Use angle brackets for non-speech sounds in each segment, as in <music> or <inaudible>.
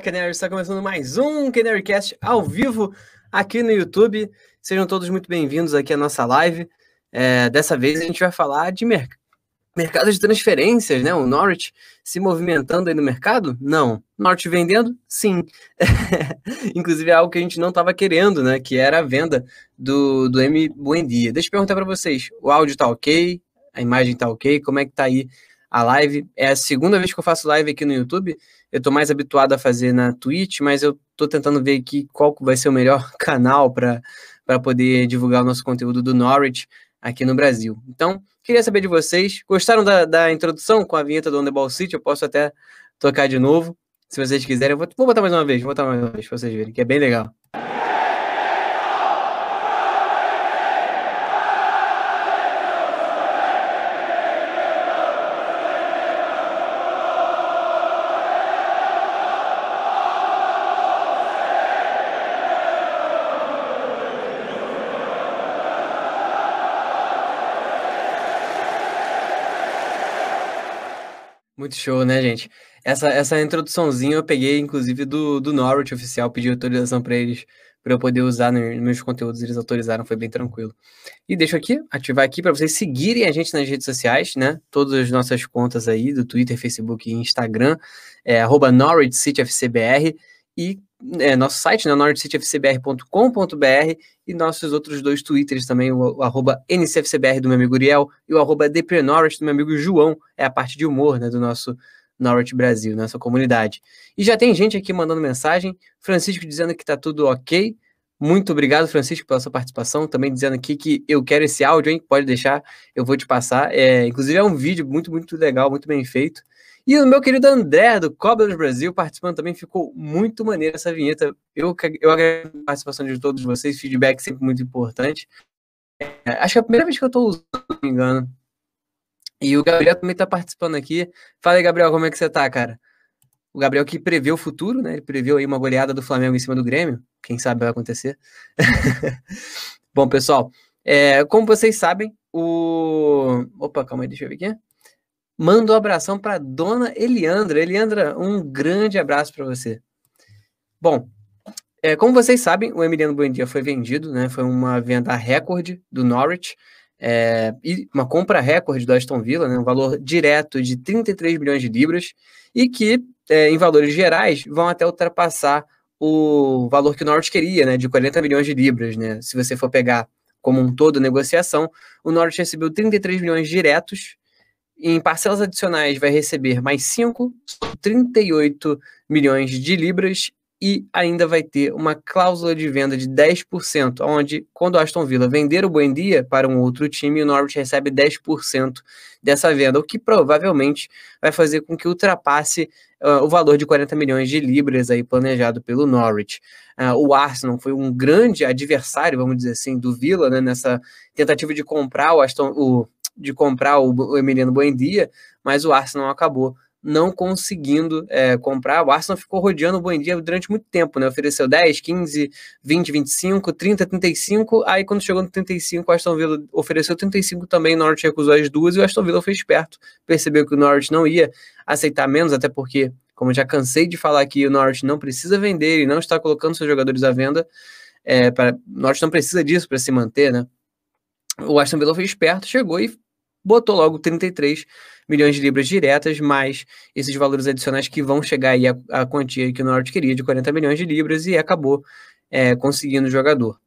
Canary, está começando mais um Canarycast ao vivo aqui no YouTube. Sejam todos muito bem-vindos aqui à nossa live. É, dessa vez a gente vai falar de mer mercado de transferências, né? O Norwich se movimentando aí no mercado? Não. Norwich vendendo? Sim. <laughs> Inclusive é algo que a gente não estava querendo, né? Que era a venda do, do M Buendia. Deixa eu perguntar para vocês, o áudio tá ok? A imagem tá ok? Como é que tá aí a live? É a segunda vez que eu faço live aqui no YouTube eu estou mais habituado a fazer na Twitch, mas eu estou tentando ver aqui qual vai ser o melhor <laughs> canal para poder divulgar o nosso conteúdo do Norwich aqui no Brasil. Então, queria saber de vocês. Gostaram da, da introdução com a vinheta do Underball City? Eu posso até tocar de novo, se vocês quiserem. Eu vou, vou botar mais uma vez, vou botar mais uma vez para vocês verem, que é bem legal. Muito show, né, gente? Essa, essa introduçãozinha eu peguei, inclusive, do, do Norwich oficial, pedi autorização para eles, para eu poder usar nos meus conteúdos, eles autorizaram, foi bem tranquilo. E deixo aqui, ativar aqui para vocês seguirem a gente nas redes sociais, né? Todas as nossas contas aí, do Twitter, Facebook e Instagram, é arroba Norwich City FCBR, e é, nosso site, né, nordcityfcbr.com.br e nossos outros dois twitters também, o, o arroba ncfcbr do meu amigo Uriel e o arroba do meu amigo João, é a parte de humor né, do nosso Norwich Brasil, nossa comunidade. E já tem gente aqui mandando mensagem, Francisco dizendo que tá tudo ok, muito obrigado, Francisco, pela sua participação. Também dizendo aqui que eu quero esse áudio, hein? Pode deixar, eu vou te passar. É, inclusive, é um vídeo muito, muito legal, muito bem feito. E o meu querido André, do Cobras Brasil, participando também, ficou muito maneiro essa vinheta. Eu, eu agradeço a participação de todos vocês, feedback sempre muito importante. É, acho que é a primeira vez que eu estou usando, se não me engano. E o Gabriel também está participando aqui. Fala aí, Gabriel, como é que você está, cara? O Gabriel que prevê o futuro, né? Ele preveu aí uma goleada do Flamengo em cima do Grêmio. Quem sabe vai acontecer. <laughs> Bom, pessoal, é, como vocês sabem, o. Opa, calma aí, deixa eu ver aqui. Manda um abração para dona Eliandra. Eliandra, um grande abraço para você. Bom, é, como vocês sabem, o Emiliano Buendia foi vendido, né? Foi uma venda recorde do Norwich. É, e uma compra recorde do Aston Villa, né, um valor direto de 33 milhões de libras, e que, é, em valores gerais, vão até ultrapassar o valor que o Norwich queria, né, de 40 milhões de libras. Né, se você for pegar como um todo a negociação, o Norwich recebeu 33 milhões diretos em parcelas adicionais vai receber mais 5, 38 milhões de libras e ainda vai ter uma cláusula de venda de 10%, onde quando o Aston Villa vender o Buendia para um outro time, o Norwich recebe 10% dessa venda, o que provavelmente vai fazer com que ultrapasse uh, o valor de 40 milhões de libras aí planejado pelo Norwich. Uh, o Arsenal foi um grande adversário, vamos dizer assim, do Villa, né, nessa tentativa de comprar o Aston, o de comprar o, Emiliano Buendia, mas o Arsenal acabou não conseguindo é, comprar. O Arsenal ficou rodeando o Buendia durante muito tempo, né? Ofereceu 10, 15, 20, 25, 30, 35. Aí quando chegou no 35, o Aston Villa ofereceu 35 também. O Norwich recusou as duas e o Aston Villa foi esperto. Percebeu que o Norwich não ia aceitar menos, até porque, como já cansei de falar aqui, o Norwich não precisa vender e não está colocando seus jogadores à venda. É, para, o Norwich não precisa disso para se manter, né? O Aston Villa foi esperto, chegou e botou logo 33 milhões de libras diretas, mais esses valores adicionais que vão chegar aí a quantia que o Norte queria de 40 milhões de libras e acabou é, conseguindo o jogador.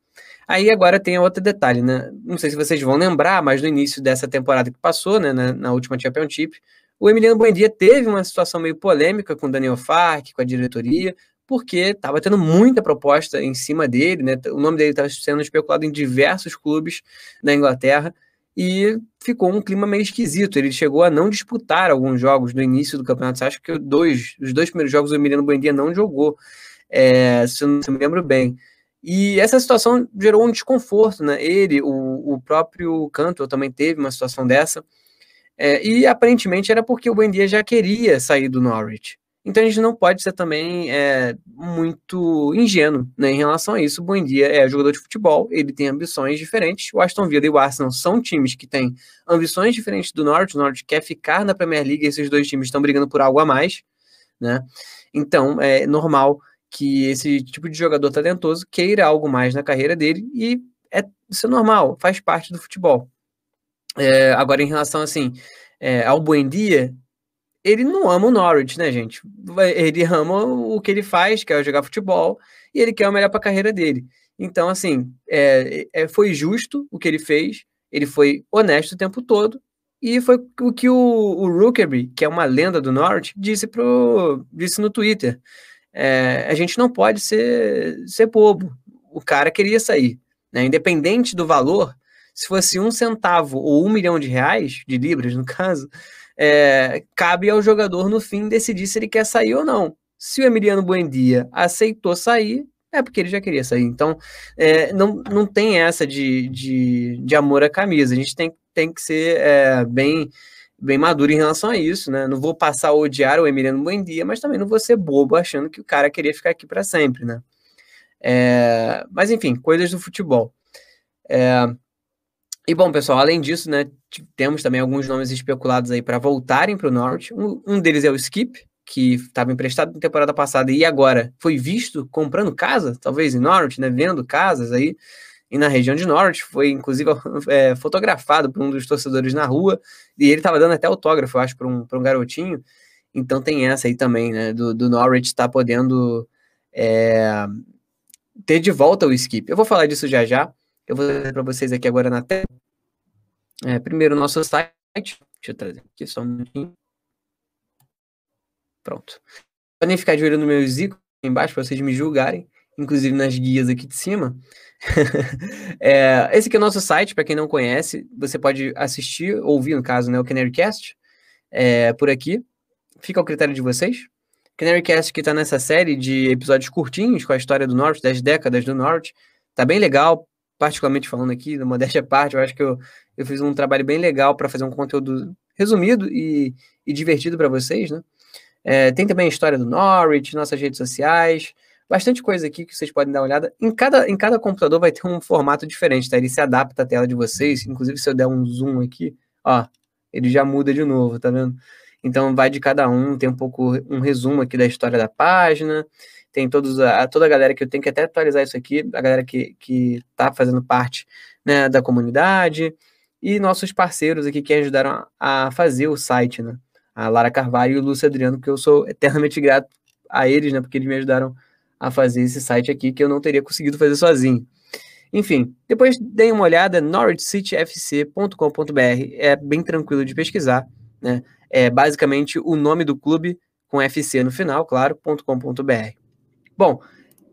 Aí agora tem outro detalhe, né? Não sei se vocês vão lembrar, mas no início dessa temporada que passou, né, na, na última Championship, o Emiliano Buendia teve uma situação meio polêmica com o Daniel Fark, com a diretoria, porque estava tendo muita proposta em cima dele, né? O nome dele estava sendo especulado em diversos clubes da Inglaterra e ficou um clima meio esquisito. Ele chegou a não disputar alguns jogos no início do campeonato. Acha que dois, os dois primeiros jogos o Emiliano Buendia não jogou, é, se eu não me lembro bem. E essa situação gerou um desconforto, né? Ele, o, o próprio Cantor também teve uma situação dessa. É, e aparentemente era porque o Buendia já queria sair do Norwich. Então a gente não pode ser também é, muito ingênuo né, em relação a isso. O Buendia é jogador de futebol, ele tem ambições diferentes. O Aston Villa e o Arsenal são times que têm ambições diferentes do Norte. O Norte quer ficar na Premier League, esses dois times estão brigando por algo a mais. né? Então, é normal que esse tipo de jogador talentoso queira algo mais na carreira dele e é, isso é normal, faz parte do futebol. É, agora, em relação assim, é, ao Buendia, ele não ama o Norwich, né, gente? Ele ama o que ele faz, que é jogar futebol, e ele quer o melhor para a carreira dele. Então, assim, é, é, foi justo o que ele fez, ele foi honesto o tempo todo, e foi o que o, o Rookerby, que é uma lenda do Norwich, disse, pro, disse no Twitter. É, a gente não pode ser, ser bobo. O cara queria sair. Né? Independente do valor, se fosse um centavo ou um milhão de reais, de libras no caso, é, cabe ao jogador no fim decidir se ele quer sair ou não. Se o Emiliano Buendia aceitou sair, é porque ele já queria sair. Então, é, não, não tem essa de, de, de, amor à camisa. A gente tem, tem que ser é, bem, bem maduro em relação a isso, né? Não vou passar a odiar o Emiliano Buendia, mas também não vou ser bobo achando que o cara queria ficar aqui para sempre, né? É, mas, enfim, coisas do futebol. É, e bom, pessoal, além disso, né, temos também alguns nomes especulados aí para voltarem para o Norwich. Um, um, deles é o Skip, que estava emprestado na temporada passada e agora foi visto comprando casa, talvez em Norwich, né, vendo casas aí e na região de Norwich. Foi inclusive <laughs> é, fotografado por um dos torcedores na rua e ele estava dando até autógrafo, acho, para um, um garotinho. Então tem essa aí também, né, do, do Norwich estar tá podendo é, ter de volta o Skip. Eu vou falar disso já já. Eu vou trazer para vocês aqui agora na tela. É, primeiro, nosso site. Deixa eu trazer aqui só um minutinho. Pronto. Podem ficar de olho no meu zico embaixo para vocês me julgarem, inclusive nas guias aqui de cima. <laughs> é, esse aqui é o nosso site, para quem não conhece, você pode assistir, ouvir, no caso, né, o Canarycast, é, por aqui. Fica ao critério de vocês. Canarycast que está nessa série de episódios curtinhos com a história do Norte, das décadas do Norte. Tá bem legal, particularmente falando aqui, da modéstia à parte, eu acho que eu, eu fiz um trabalho bem legal para fazer um conteúdo resumido e, e divertido para vocês, né? É, tem também a história do Norwich, nossas redes sociais, bastante coisa aqui que vocês podem dar uma olhada. Em cada, em cada computador vai ter um formato diferente, tá? Ele se adapta à tela de vocês, inclusive se eu der um zoom aqui, ó, ele já muda de novo, tá vendo? Então vai de cada um, tem um pouco um resumo aqui da história da página, tem todos a, toda a galera que eu tenho que até atualizar isso aqui, a galera que, que tá fazendo parte né, da comunidade, e nossos parceiros aqui que ajudaram a, a fazer o site, né? A Lara Carvalho e o Lúcio Adriano, que eu sou eternamente grato a eles, né? Porque eles me ajudaram a fazer esse site aqui que eu não teria conseguido fazer sozinho. Enfim, depois deem uma olhada norwichcityfc.com.br, é bem tranquilo de pesquisar, né? É basicamente o nome do clube com FC no final, claro, .com.br. Bom,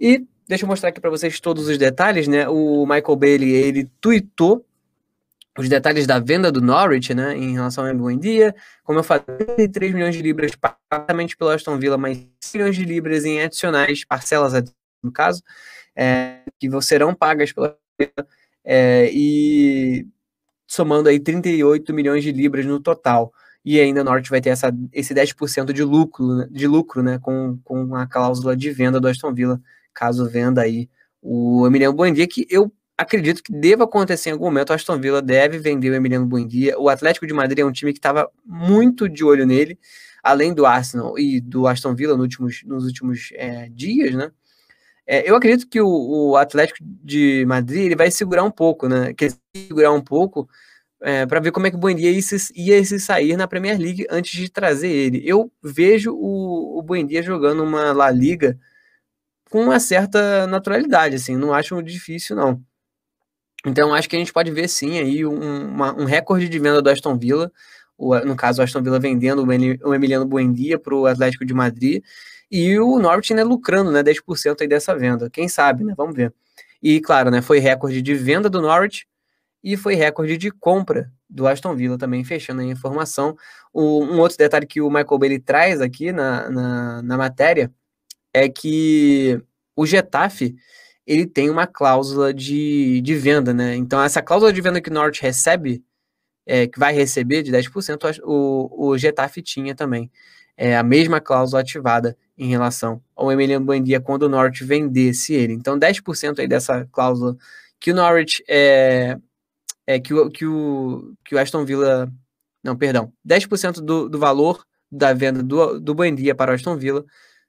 e deixa eu mostrar aqui para vocês todos os detalhes, né? O Michael Bailey, ele tweetou os detalhes da venda do Norwich, né, em relação ao dia. Como eu falei, 3 milhões de libras pagamente pelo Aston Villa, mais 6 milhões de libras em adicionais, parcelas no caso, é, que serão pagas pela é, e somando aí 38 milhões de libras no total e ainda a Norte vai ter essa, esse 10% de lucro, né, de lucro né, com, com a cláusula de venda do Aston Villa, caso venda aí o Emiliano Buendia, que eu acredito que deva acontecer em algum momento, o Aston Villa deve vender o Emiliano Buendia, o Atlético de Madrid é um time que estava muito de olho nele, além do Arsenal e do Aston Villa nos últimos, nos últimos é, dias, né, é, eu acredito que o, o, Atlético de Madrid ele vai segurar um pouco, né, quer segurar um pouco, é, para ver como é que o Buendia ia se, ia se sair na Premier League antes de trazer ele. Eu vejo o, o Buendia jogando uma La Liga com uma certa naturalidade, assim, não acho difícil, não. Então, acho que a gente pode ver, sim, aí um, uma, um recorde de venda do Aston Villa, o, no caso, o Aston Villa vendendo o Emiliano Buendia para o Atlético de Madrid, e o Norwich, né, lucrando, né, 10% aí dessa venda. Quem sabe, né, vamos ver. E, claro, né, foi recorde de venda do Norwich, e foi recorde de compra do Aston Villa também, fechando a informação. O, um outro detalhe que o Michael Bailey traz aqui na, na, na, matéria é que o Getafe ele tem uma cláusula de, de venda, né? Então, essa cláusula de venda que o Norte recebe, é, que vai receber de 10%, o, o Getafe tinha também. É a mesma cláusula ativada em relação ao Emiliano Buendia quando o Norte vendesse ele. Então, 10% aí dessa cláusula que o Norwich é, é, que, o, que, o, que o Aston Villa. Não, perdão. 10% do, do valor da venda do, do Buendia para o Aston Villa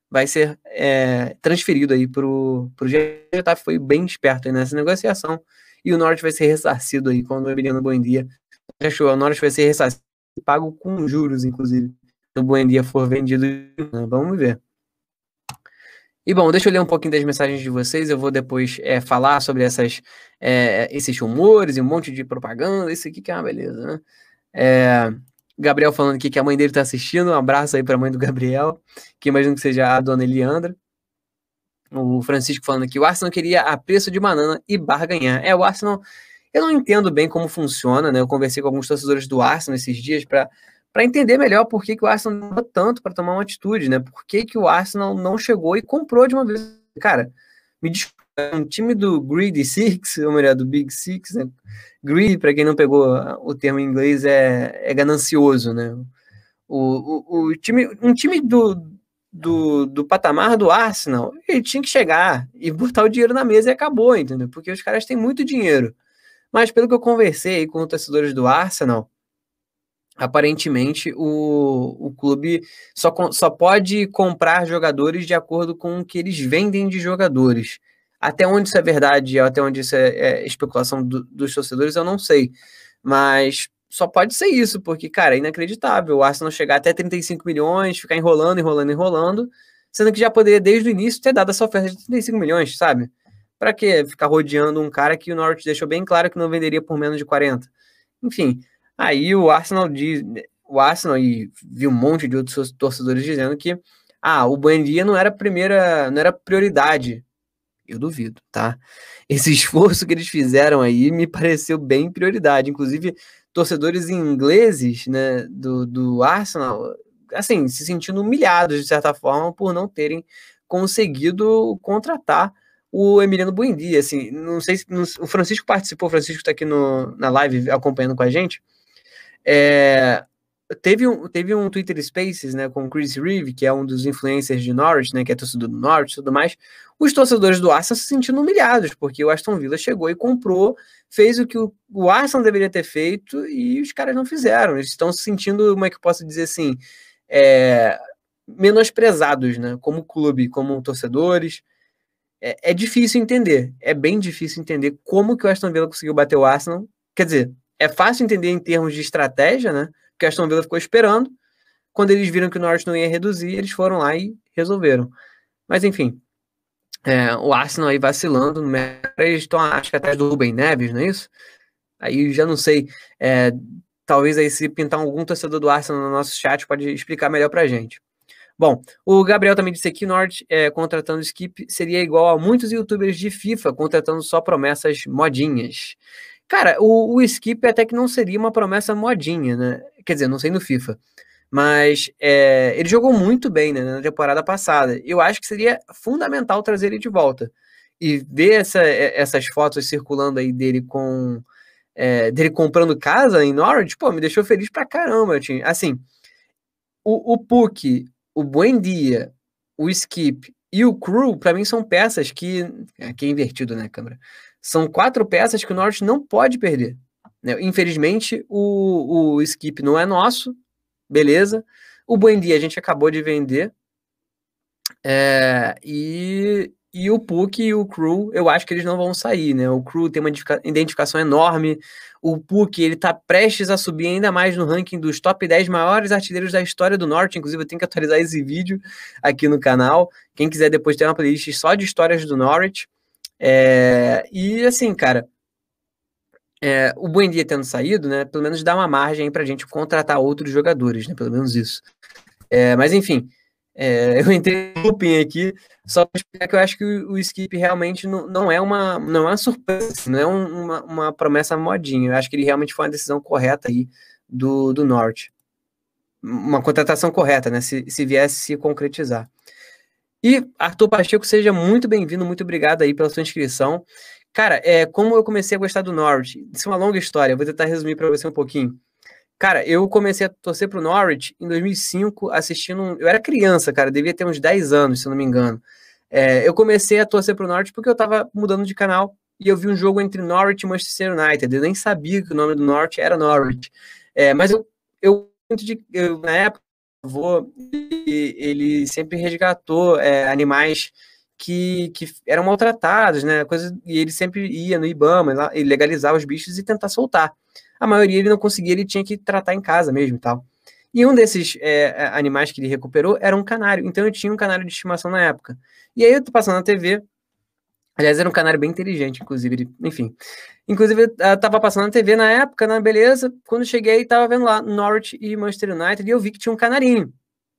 vai ser é, transferido aí para o Getafe. Foi bem esperto aí nessa negociação. E o Norte vai ser ressarcido aí quando o Emiliano Buendia. Achou, o Norte vai ser ressarcido pago com juros, inclusive. Se o Buendia for vendido. Vamos ver. E bom, deixa eu ler um pouquinho das mensagens de vocês. Eu vou depois é, falar sobre essas, é, esses rumores e um monte de propaganda. Isso aqui que é uma beleza, né? É, Gabriel falando aqui que a mãe dele está assistindo. Um abraço aí para a mãe do Gabriel, que imagino que seja a dona Eliandra. O Francisco falando aqui: o Arsenal queria a preço de banana e barganhar. É, o Arsenal. Eu não entendo bem como funciona, né? Eu conversei com alguns torcedores do Arsenal esses dias para para entender melhor por que, que o Arsenal demorou tanto para tomar uma atitude, né? Por que, que o Arsenal não chegou e comprou de uma vez? Cara, me desculpa, um time do Greedy Six, <laughs> ou melhor, do Big Six, né? Greedy, para quem não pegou o termo em inglês, é, é ganancioso, né? O, o, o, time, um time do, do, do patamar do Arsenal, ele tinha que chegar e botar o dinheiro na mesa e acabou, entendeu? Porque os caras têm muito dinheiro. Mas pelo que eu conversei com os torcedores do Arsenal, aparentemente o, o clube só, só pode comprar jogadores de acordo com o que eles vendem de jogadores. Até onde isso é verdade, até onde isso é, é especulação do, dos torcedores, eu não sei. Mas só pode ser isso, porque, cara, é inacreditável. O Arsenal chegar até 35 milhões, ficar enrolando, enrolando, enrolando, sendo que já poderia, desde o início, ter dado essa oferta de 35 milhões, sabe? Para que ficar rodeando um cara que o Norwich deixou bem claro que não venderia por menos de 40? Enfim, Aí o Arsenal diz, o Arsenal e vi um monte de outros torcedores dizendo que ah, o Buendia não era primeira, não era prioridade. Eu duvido, tá? <laughs> Esse esforço que eles fizeram aí me pareceu bem prioridade. Inclusive, torcedores ingleses, né, do, do Arsenal, assim, se sentindo humilhados de certa forma por não terem conseguido contratar o Emiliano Buendia, assim, não sei se o Francisco participou, o Francisco está aqui no, na live acompanhando com a gente. É, teve, um, teve um Twitter Spaces, né, com o Chris Reeve, que é um dos influencers de Norwich, né, que é torcedor do Norwich e tudo mais, os torcedores do Arsenal se sentindo humilhados, porque o Aston Villa chegou e comprou, fez o que o, o Arsenal deveria ter feito e os caras não fizeram. Eles estão se sentindo, como é que eu posso dizer assim, é, menosprezados, né, como clube, como torcedores. É, é difícil entender, é bem difícil entender como que o Aston Villa conseguiu bater o Arsenal. Quer dizer, é fácil entender em termos de estratégia, né? Porque a Aston Villa ficou esperando. Quando eles viram que o Norwich não ia reduzir, eles foram lá e resolveram. Mas enfim, é, o Arsenal aí vacilando eles estão acho que atrás do Ruben Neves, não é isso? Aí já não sei. É, talvez aí se pintar algum torcedor do Arsenal no nosso chat pode explicar melhor pra gente. Bom, o Gabriel também disse que Norte é, contratando Skip seria igual a muitos youtubers de FIFA contratando só promessas modinhas. Cara, o, o Skip até que não seria uma promessa modinha, né? Quer dizer, não sei no FIFA. Mas é, ele jogou muito bem né, na temporada passada. Eu acho que seria fundamental trazer ele de volta. E ver essa, essas fotos circulando aí dele com. É, dele comprando casa em Norwich, pô, me deixou feliz pra caramba. Tinha, assim, o, o Puck, o Buendia, o Skip e o Crew, para mim, são peças que. Aqui é invertido, né, câmera? São quatro peças que o Norte não pode perder. Né? Infelizmente, o, o skip não é nosso, beleza. O Buendia a gente acabou de vender. É, e, e o Puck e o Crew, eu acho que eles não vão sair, né? O Crew tem uma identificação enorme. O Puck, ele tá prestes a subir ainda mais no ranking dos top 10 maiores artilheiros da história do Norte. Inclusive, eu tenho que atualizar esse vídeo aqui no canal. Quem quiser depois ter uma playlist só de histórias do Norwich. É, e assim, cara, é, o Buendia tendo saído, né, pelo menos dá uma margem para a gente contratar outros jogadores, né, pelo menos isso. É, mas enfim, é, <laughs> eu entrei no looping aqui só para explicar que eu acho que o, o Skip realmente não, não, é uma não é uma surpresa, não é um, uma, uma promessa modinha. Eu acho que ele realmente foi uma decisão correta aí do, do Norte. Uma contratação correta, né? Se, se viesse se concretizar. E Arthur Pacheco, seja muito bem-vindo, muito obrigado aí pela sua inscrição. Cara, é, como eu comecei a gostar do Norwich, isso é uma longa história, vou tentar resumir para você um pouquinho. Cara, eu comecei a torcer pro Norwich em 2005, assistindo. Eu era criança, cara, devia ter uns 10 anos, se eu não me engano. É, eu comecei a torcer pro Norwich porque eu tava mudando de canal e eu vi um jogo entre Norwich e Manchester United. Eu nem sabia que o nome do Norwich era Norwich. É, mas eu, eu, eu, na época, avô, ele sempre resgatou é, animais que, que eram maltratados, né? Coisa, e ele sempre ia no Ibama, e legalizar os bichos e tentar soltar. A maioria ele não conseguia, ele tinha que tratar em casa mesmo e tal. E um desses é, animais que ele recuperou era um canário. Então eu tinha um canário de estimação na época. E aí eu tô passando na TV. Aliás, era um canário bem inteligente, inclusive. Enfim. Inclusive, eu tava passando na TV na época, na beleza. Quando cheguei, tava vendo lá Norwich e Manchester United e eu vi que tinha um canarinho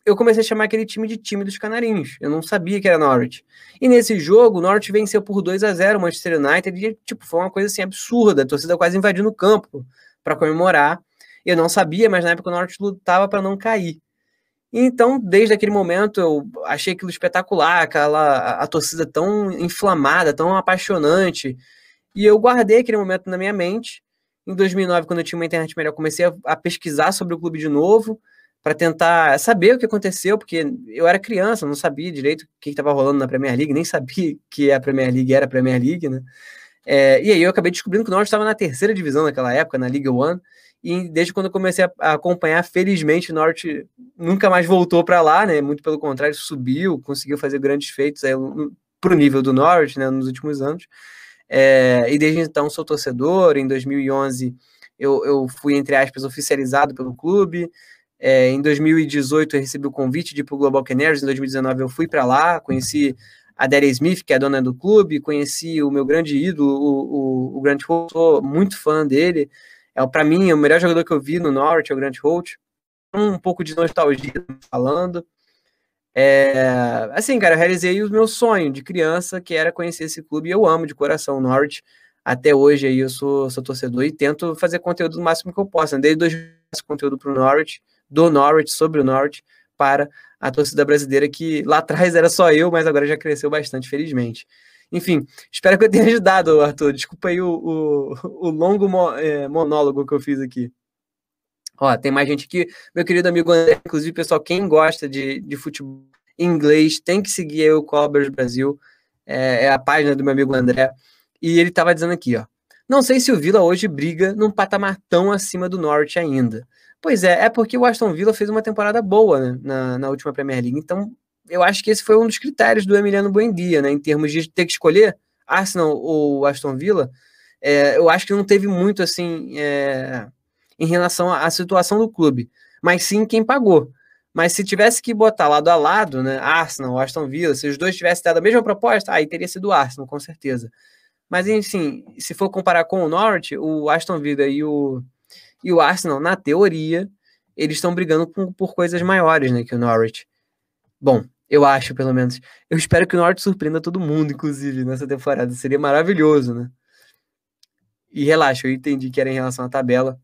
eu comecei a chamar aquele time de time dos canarinhos. Eu não sabia que era Norwich. E nesse jogo, o Norwich venceu por 2 a 0 o Manchester United e, tipo, foi uma coisa assim absurda. A torcida quase invadindo o campo para comemorar. Eu não sabia, mas na época o Norwich lutava para não cair. Então, desde aquele momento, eu achei aquilo espetacular, aquela a, a torcida tão inflamada, tão apaixonante. E eu guardei aquele momento na minha mente. Em 2009, quando eu tinha uma internet melhor, comecei a, a pesquisar sobre o clube de novo para tentar saber o que aconteceu, porque eu era criança, não sabia direito o que estava rolando na Premier League, nem sabia <laughs> que a Premier League era a Premier League, né? É, e aí eu acabei descobrindo que o Norte estava na terceira divisão naquela época, na Liga One, e desde quando eu comecei a, acompanhar, felizmente o Norte nunca mais voltou para lá, né? Muito pelo contrário, subiu, conseguiu fazer grandes feitos para o nível do Norte, né? Nos últimos anos. É, e desde então sou torcedor. Em 2011 eu, eu fui, entre aspas, oficializado pelo clube. É, em 2018 eu recebi o convite de ir para o Global Canaries, em 2019 eu fui para lá, conheci a Derry Smith, que é a dona do clube, conheci o meu grande ídolo, o, o, o Grant Holt, sou muito fã dele, é para mim é o melhor jogador que eu vi no Norte, é o Grant Holt, um pouco de nostalgia falando, é, assim, cara, eu realizei o meu sonho de criança, que era conhecer esse clube, e eu amo de coração o Norte, até hoje aí eu sou, sou torcedor e tento fazer conteúdo o máximo que eu posso, desde 2000 conteúdo para o Norwich, do Norwich, sobre o Norwich, para a torcida brasileira, que lá atrás era só eu, mas agora já cresceu bastante, felizmente. Enfim, espero que eu tenha <laughs> ajudado, Arthur. Desculpa aí o, o, o longo mo, é, monólogo que eu fiz aqui. Ó, tem mais gente aqui. Meu querido amigo André, inclusive, pessoal, quem gosta de, de futebol inglês, tem que seguir aí o Cobras Brasil. É, é, a página do meu amigo André. E ele estava dizendo aqui, ó. Não sei se o Vila hoje briga num patamar tão acima do Norte ainda. Pois é, é porque o Aston Villa fez uma temporada boa né, na, na última Premier League. Então, eu acho que esse foi um dos critérios do Emiliano Buendia, né? Em termos de ter que escolher Arsenal ou Aston Villa. É, eu acho que não teve muito assim é, em relação à situação do clube, mas sim quem pagou. Mas se tivesse que botar lado a lado, né, Arsenal, Aston Villa, se os dois tivessem dado a mesma proposta, aí teria sido Arsenal, com certeza. Mas enfim, se for comparar com o Norwich, o Aston Villa e o e o Arsenal, na teoria, eles estão brigando com, por coisas maiores, né, que o Norwich. Bom, eu acho, pelo menos. Eu espero que o Norwich surpreenda todo mundo, inclusive, nessa temporada. Seria maravilhoso, né? E relaxa, eu entendi que era em relação à tabela.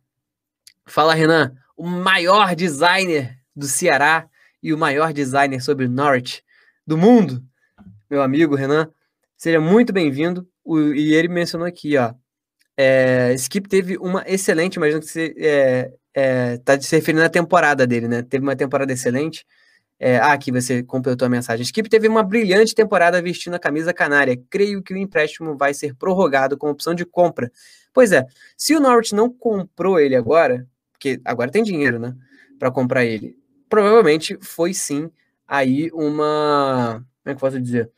Fala, Renan, o maior designer do Ceará e o maior designer sobre o Norwich do mundo, meu amigo Renan. Seja muito bem-vindo. E ele mencionou aqui, ó, é, Skip teve uma excelente, imagino que você é, é, tá se referindo à temporada dele, né? Teve uma temporada excelente. É, ah, aqui você completou a mensagem. Skip teve uma brilhante temporada vestindo a camisa canária. Creio que o empréstimo vai ser prorrogado com opção de compra. Pois é, se o Norwich não comprou ele agora, porque agora tem dinheiro, né, para comprar ele, provavelmente foi sim aí uma, como é que eu posso dizer?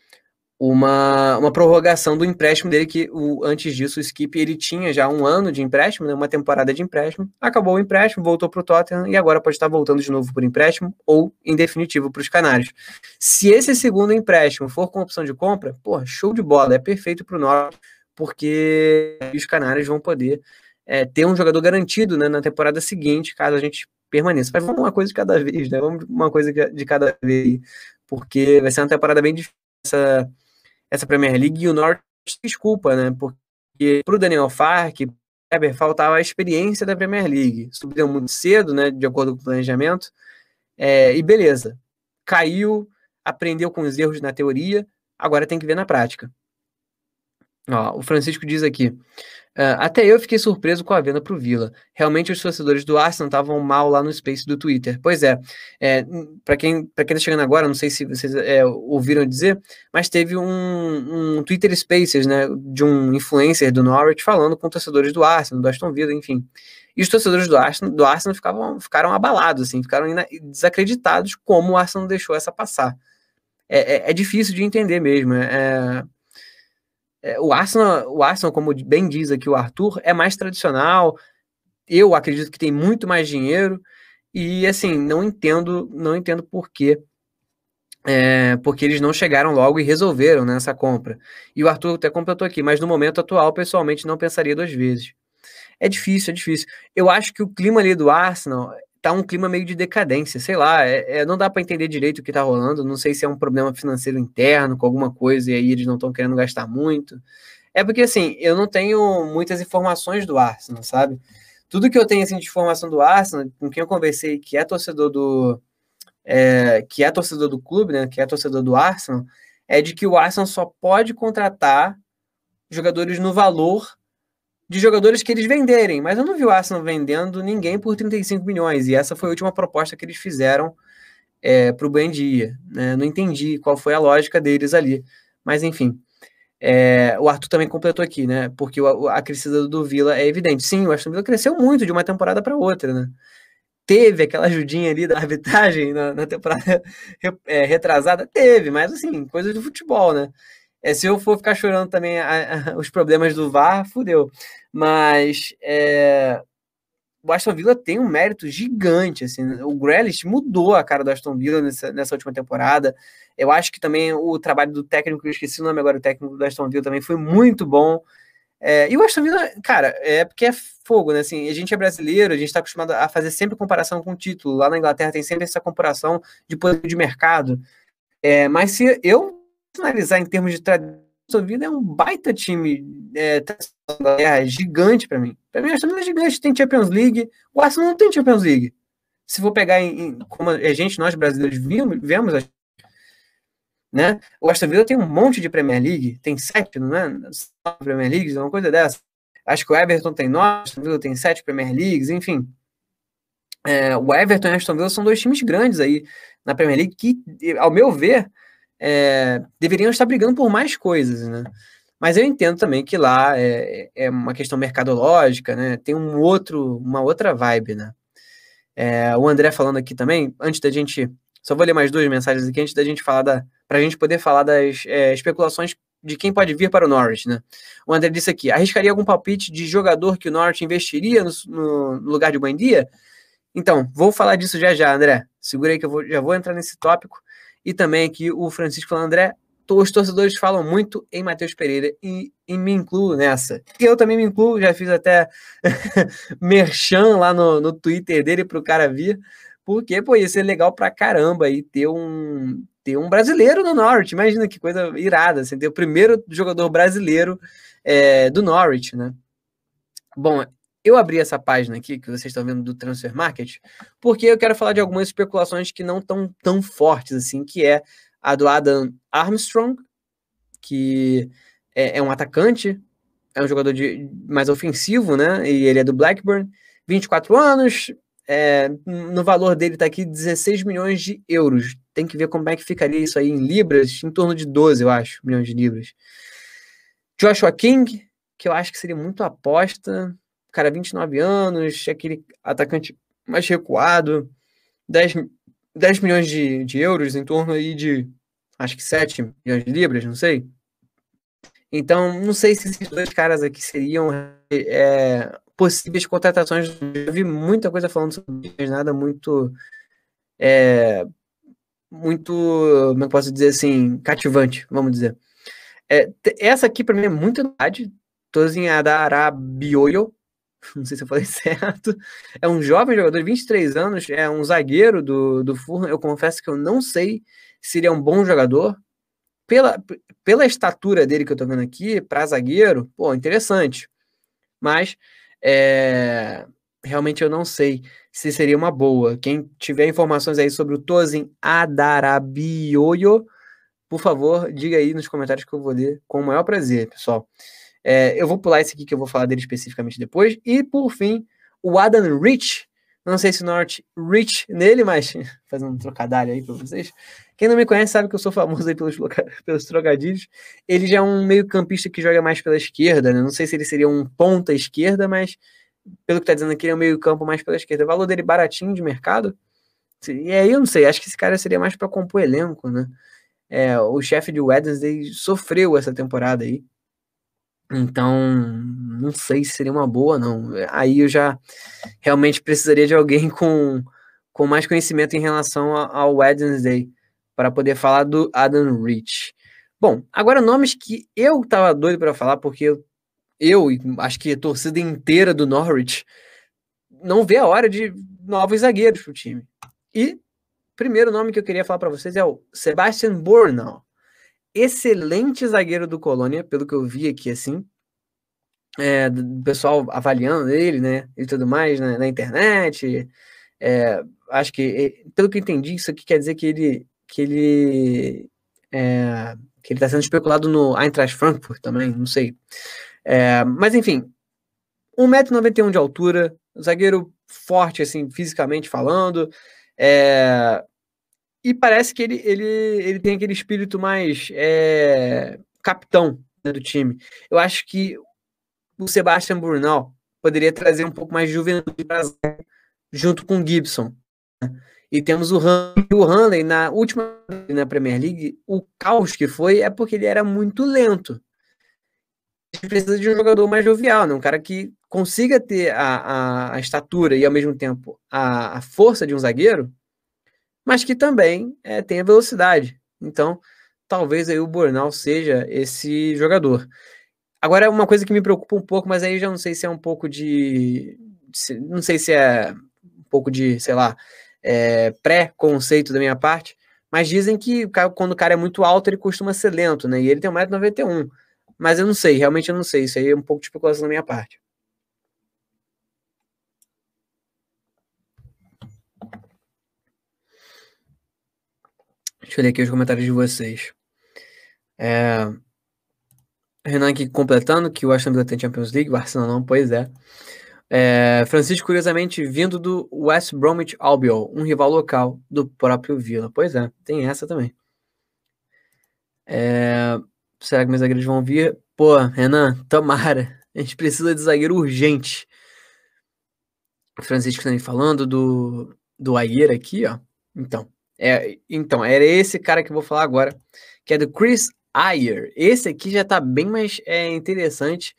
Uma, uma prorrogação do empréstimo dele, que o, antes disso o Skip ele tinha já um ano de empréstimo, né, uma temporada de empréstimo, acabou o empréstimo, voltou para o Tottenham e agora pode estar voltando de novo por empréstimo ou em definitivo para os Canários. Se esse segundo empréstimo for com opção de compra, pô, show de bola, é perfeito para o Norte, porque os Canários vão poder é, ter um jogador garantido né, na temporada seguinte, caso a gente permaneça. Mas vamos uma coisa de cada vez, né? Vamos uma coisa de cada vez, porque vai ser uma temporada bem difícil essa Premier League e o Norte desculpa, né? Porque para o Daniel Fark, Weber faltava a experiência da Premier League. Subiu muito cedo, né? De acordo com o planejamento. É, e beleza. Caiu, aprendeu com os erros na teoria, agora tem que ver na prática. Ó, o Francisco diz aqui: Uh, até eu fiquei surpreso com a venda para o Vila. Realmente os torcedores do Arsenal estavam mal lá no Space do Twitter. Pois é, é para quem para quem está chegando agora, não sei se vocês é, ouviram dizer, mas teve um, um, Twitter Spaces, né, de um influencer do Norwich falando com torcedores do Arsenal, do Aston Villa, enfim. E os torcedores do Arsenal, do Arsenal ficavam, ficaram abalados, assim, ficaram desacreditados como o Arsenal deixou essa passar. É, é, é difícil de entender mesmo. É, é, o, Arsenal, o Arsenal, como bem diz aqui o Arthur, é mais tradicional. Eu acredito que tem muito mais dinheiro e assim não entendo, não entendo por quê. É, porque eles não chegaram logo e resolveram nessa né, compra. E o Arthur até completou aqui, mas no momento atual, pessoalmente, não pensaria duas vezes. É difícil, é difícil. Eu acho que o clima ali do Arsenal tá um clima meio de decadência, sei lá, é, é não dá para entender direito o que tá rolando, não sei se é um problema financeiro interno com alguma coisa e aí eles não estão querendo gastar muito. É porque assim, eu não tenho muitas informações do Arsenal, sabe? Tudo que eu tenho assim de informação do Arsenal, com quem eu conversei, que é torcedor do é, que é torcedor do clube, né, que é torcedor do Arsenal, é de que o Arsenal só pode contratar jogadores no valor de jogadores que eles venderem, mas eu não vi o Arsenal vendendo ninguém por 35 milhões, e essa foi a última proposta que eles fizeram é, para o Buendia. Né? Não entendi qual foi a lógica deles ali, mas enfim. É, o Arthur também completou aqui, né? Porque o, a crescida do Vila é evidente. Sim, o Aston Villa cresceu muito de uma temporada para outra, né? Teve aquela ajudinha ali da arbitragem na, na temporada é, retrasada? Teve, mas assim, coisa de futebol, né? É, se eu for ficar chorando também a, a, os problemas do VAR, fudeu. Mas é, o Aston Villa tem um mérito gigante. Assim, o Grealish mudou a cara do Aston Villa nessa, nessa última temporada. Eu acho que também o trabalho do técnico, eu esqueci o nome agora, o técnico do Aston Villa também foi muito bom. É, e o Aston Villa, cara, é porque é fogo, né? Assim, a gente é brasileiro, a gente está acostumado a fazer sempre comparação com o título. Lá na Inglaterra tem sempre essa comparação de poder de mercado. É, mas se eu analisar em termos de tradição, Villa é um baita time é, é gigante para mim. Para mim, o Aston é gigante, tem Champions League. O Arsenal não tem Champions League. Se for pegar em, em como a gente, nós brasileiros, vimos, vemos, né? O Aston Villa tem um monte de Premier League, tem sete, não é? Premier Leagues, uma coisa dessa. Acho que o Everton tem nove, o Aston Villa tem sete Premier Leagues, enfim. É, o Everton e o Aston Villa são dois times grandes aí na Premier League que, ao meu ver, é, deveriam estar brigando por mais coisas, né? Mas eu entendo também que lá é, é uma questão mercadológica, né? Tem um outro, uma outra vibe, né? É, o André falando aqui também, antes da gente. Só vou ler mais duas mensagens aqui antes da gente falar da. Para a gente poder falar das é, especulações de quem pode vir para o Norwich, né? O André disse aqui: arriscaria algum palpite de jogador que o Norwich investiria no, no, lugar de Buendia? Então, vou falar disso já já, André. Segura aí que eu vou, já vou entrar nesse tópico. E também aqui o Francisco André, os torcedores falam muito em Matheus Pereira e, e, me incluo nessa. E eu também me incluo, já fiz até <laughs> merchan lá no, no Twitter dele para o cara vir, porque, pô, ia ser legal pra caramba aí ter um, ter um brasileiro no Norwich. Imagina que coisa irada, assim, ter o primeiro jogador brasileiro é, do Norwich, né? Bom, eu abri essa página aqui que vocês estão vendo do Transfer Market, porque eu quero falar de algumas especulações que não estão tão fortes assim, que é a do Adam Armstrong, que é, é um atacante, é um jogador de, mais ofensivo, né? E ele é do Blackburn, 24 anos, é, no valor dele está aqui 16 milhões de euros. Tem que ver como é que ficaria isso aí em libras, em torno de 12, eu acho, milhões de libras. Joshua King, que eu acho que seria muito aposta, cara, 29 anos, aquele atacante mais recuado, 10, 10 milhões de, de euros, em torno aí de, acho que 7 milhões de libras, não sei. Então, não sei se esses dois caras aqui seriam é, possíveis contratações. Eu vi muita coisa falando sobre isso, nada muito. É, muito, como é eu posso dizer assim, cativante, vamos dizer. É, essa aqui para mim é muito novidade. Tozinha da Arabioyo, <laughs> não sei se eu falei <laughs> certo, é um jovem jogador de 23 anos, é um zagueiro do, do Fulham, eu confesso que eu não sei se ele é um bom jogador, pela, pela estatura dele que eu tô vendo aqui, para zagueiro, pô, interessante, mas é, realmente eu não sei se seria uma boa, quem tiver informações aí sobre o Tozin Adarabioyo, por favor, diga aí nos comentários que eu vou ler com o maior prazer, pessoal. É, eu vou pular esse aqui que eu vou falar dele especificamente depois. E por fim, o Adam Rich. Não sei se o Norte Rich nele, mas <laughs> fazendo um trocadilho aí para vocês. Quem não me conhece sabe que eu sou famoso aí pelos, <laughs> pelos trocadilhos. Ele já é um meio-campista que joga mais pela esquerda, né? Não sei se ele seria um ponta esquerda, mas pelo que tá dizendo aqui, ele é um meio-campo mais pela esquerda. O valor dele baratinho de mercado. E aí eu não sei, acho que esse cara seria mais para compor elenco, né? É, o chefe de Wednesday sofreu essa temporada aí. Então, não sei se seria uma boa, não. Aí eu já realmente precisaria de alguém <laughs> com, com mais conhecimento em relação ao Wednesday para poder falar do Adam Rich. Bom, agora nomes que eu tava doido para falar, porque eu, e acho que a torcida inteira do Norwich não vê a hora de novos zagueiros pro time. E primeiro nome que eu queria falar para vocês é o Sebastian Bornau. Excelente zagueiro do Colônia, pelo que eu vi aqui assim. É, do pessoal avaliando ele, né? E tudo mais né, na internet. É, acho que, pelo que eu entendi, isso aqui quer dizer que ele que ele é, que ele está sendo especulado no Eintracht Frankfurt também, não sei. É, mas enfim, 1,91m de altura, zagueiro forte, assim, fisicamente falando, é, e parece que ele, ele, ele tem aquele espírito mais é, capitão né, do time. Eu acho que o Sebastian Burnal poderia trazer um pouco mais de juventude junto com o Gibson. Né? E temos o Hanley, o Hanley na última na Premier League, o caos que foi é porque ele era muito lento. A gente precisa de um jogador mais jovial, né? um cara que consiga ter a, a, a estatura e ao mesmo tempo a, a, força de um zagueiro, mas que também é, tenha velocidade. Então, talvez aí o Bornal seja esse jogador. Agora, uma coisa que me preocupa um pouco, mas aí já não sei se é um pouco de. Não sei se é um pouco de, sei lá, é, pré-conceito da minha parte, mas dizem que quando o cara é muito alto, ele costuma ser lento, né? E ele tem 1,91m. Mas eu não sei, realmente eu não sei. Isso aí é um pouco de especulação da minha parte. Deixa eu ler aqui os comentários de vocês. É... Renan aqui completando que o Aston Villa tem Champions League, o Arsenal não, pois é. É, Francisco, curiosamente, vindo do West Bromwich Albion, um rival local do próprio Villa. Pois é, tem essa também. É, será que meus zagueiros vão vir? Pô, Renan, tomara. A gente precisa de zagueiro urgente. Francisco também falando do, do Ayer aqui, ó. Então, é, então, era esse cara que eu vou falar agora, que é do Chris Ayer. Esse aqui já tá bem mais é, interessante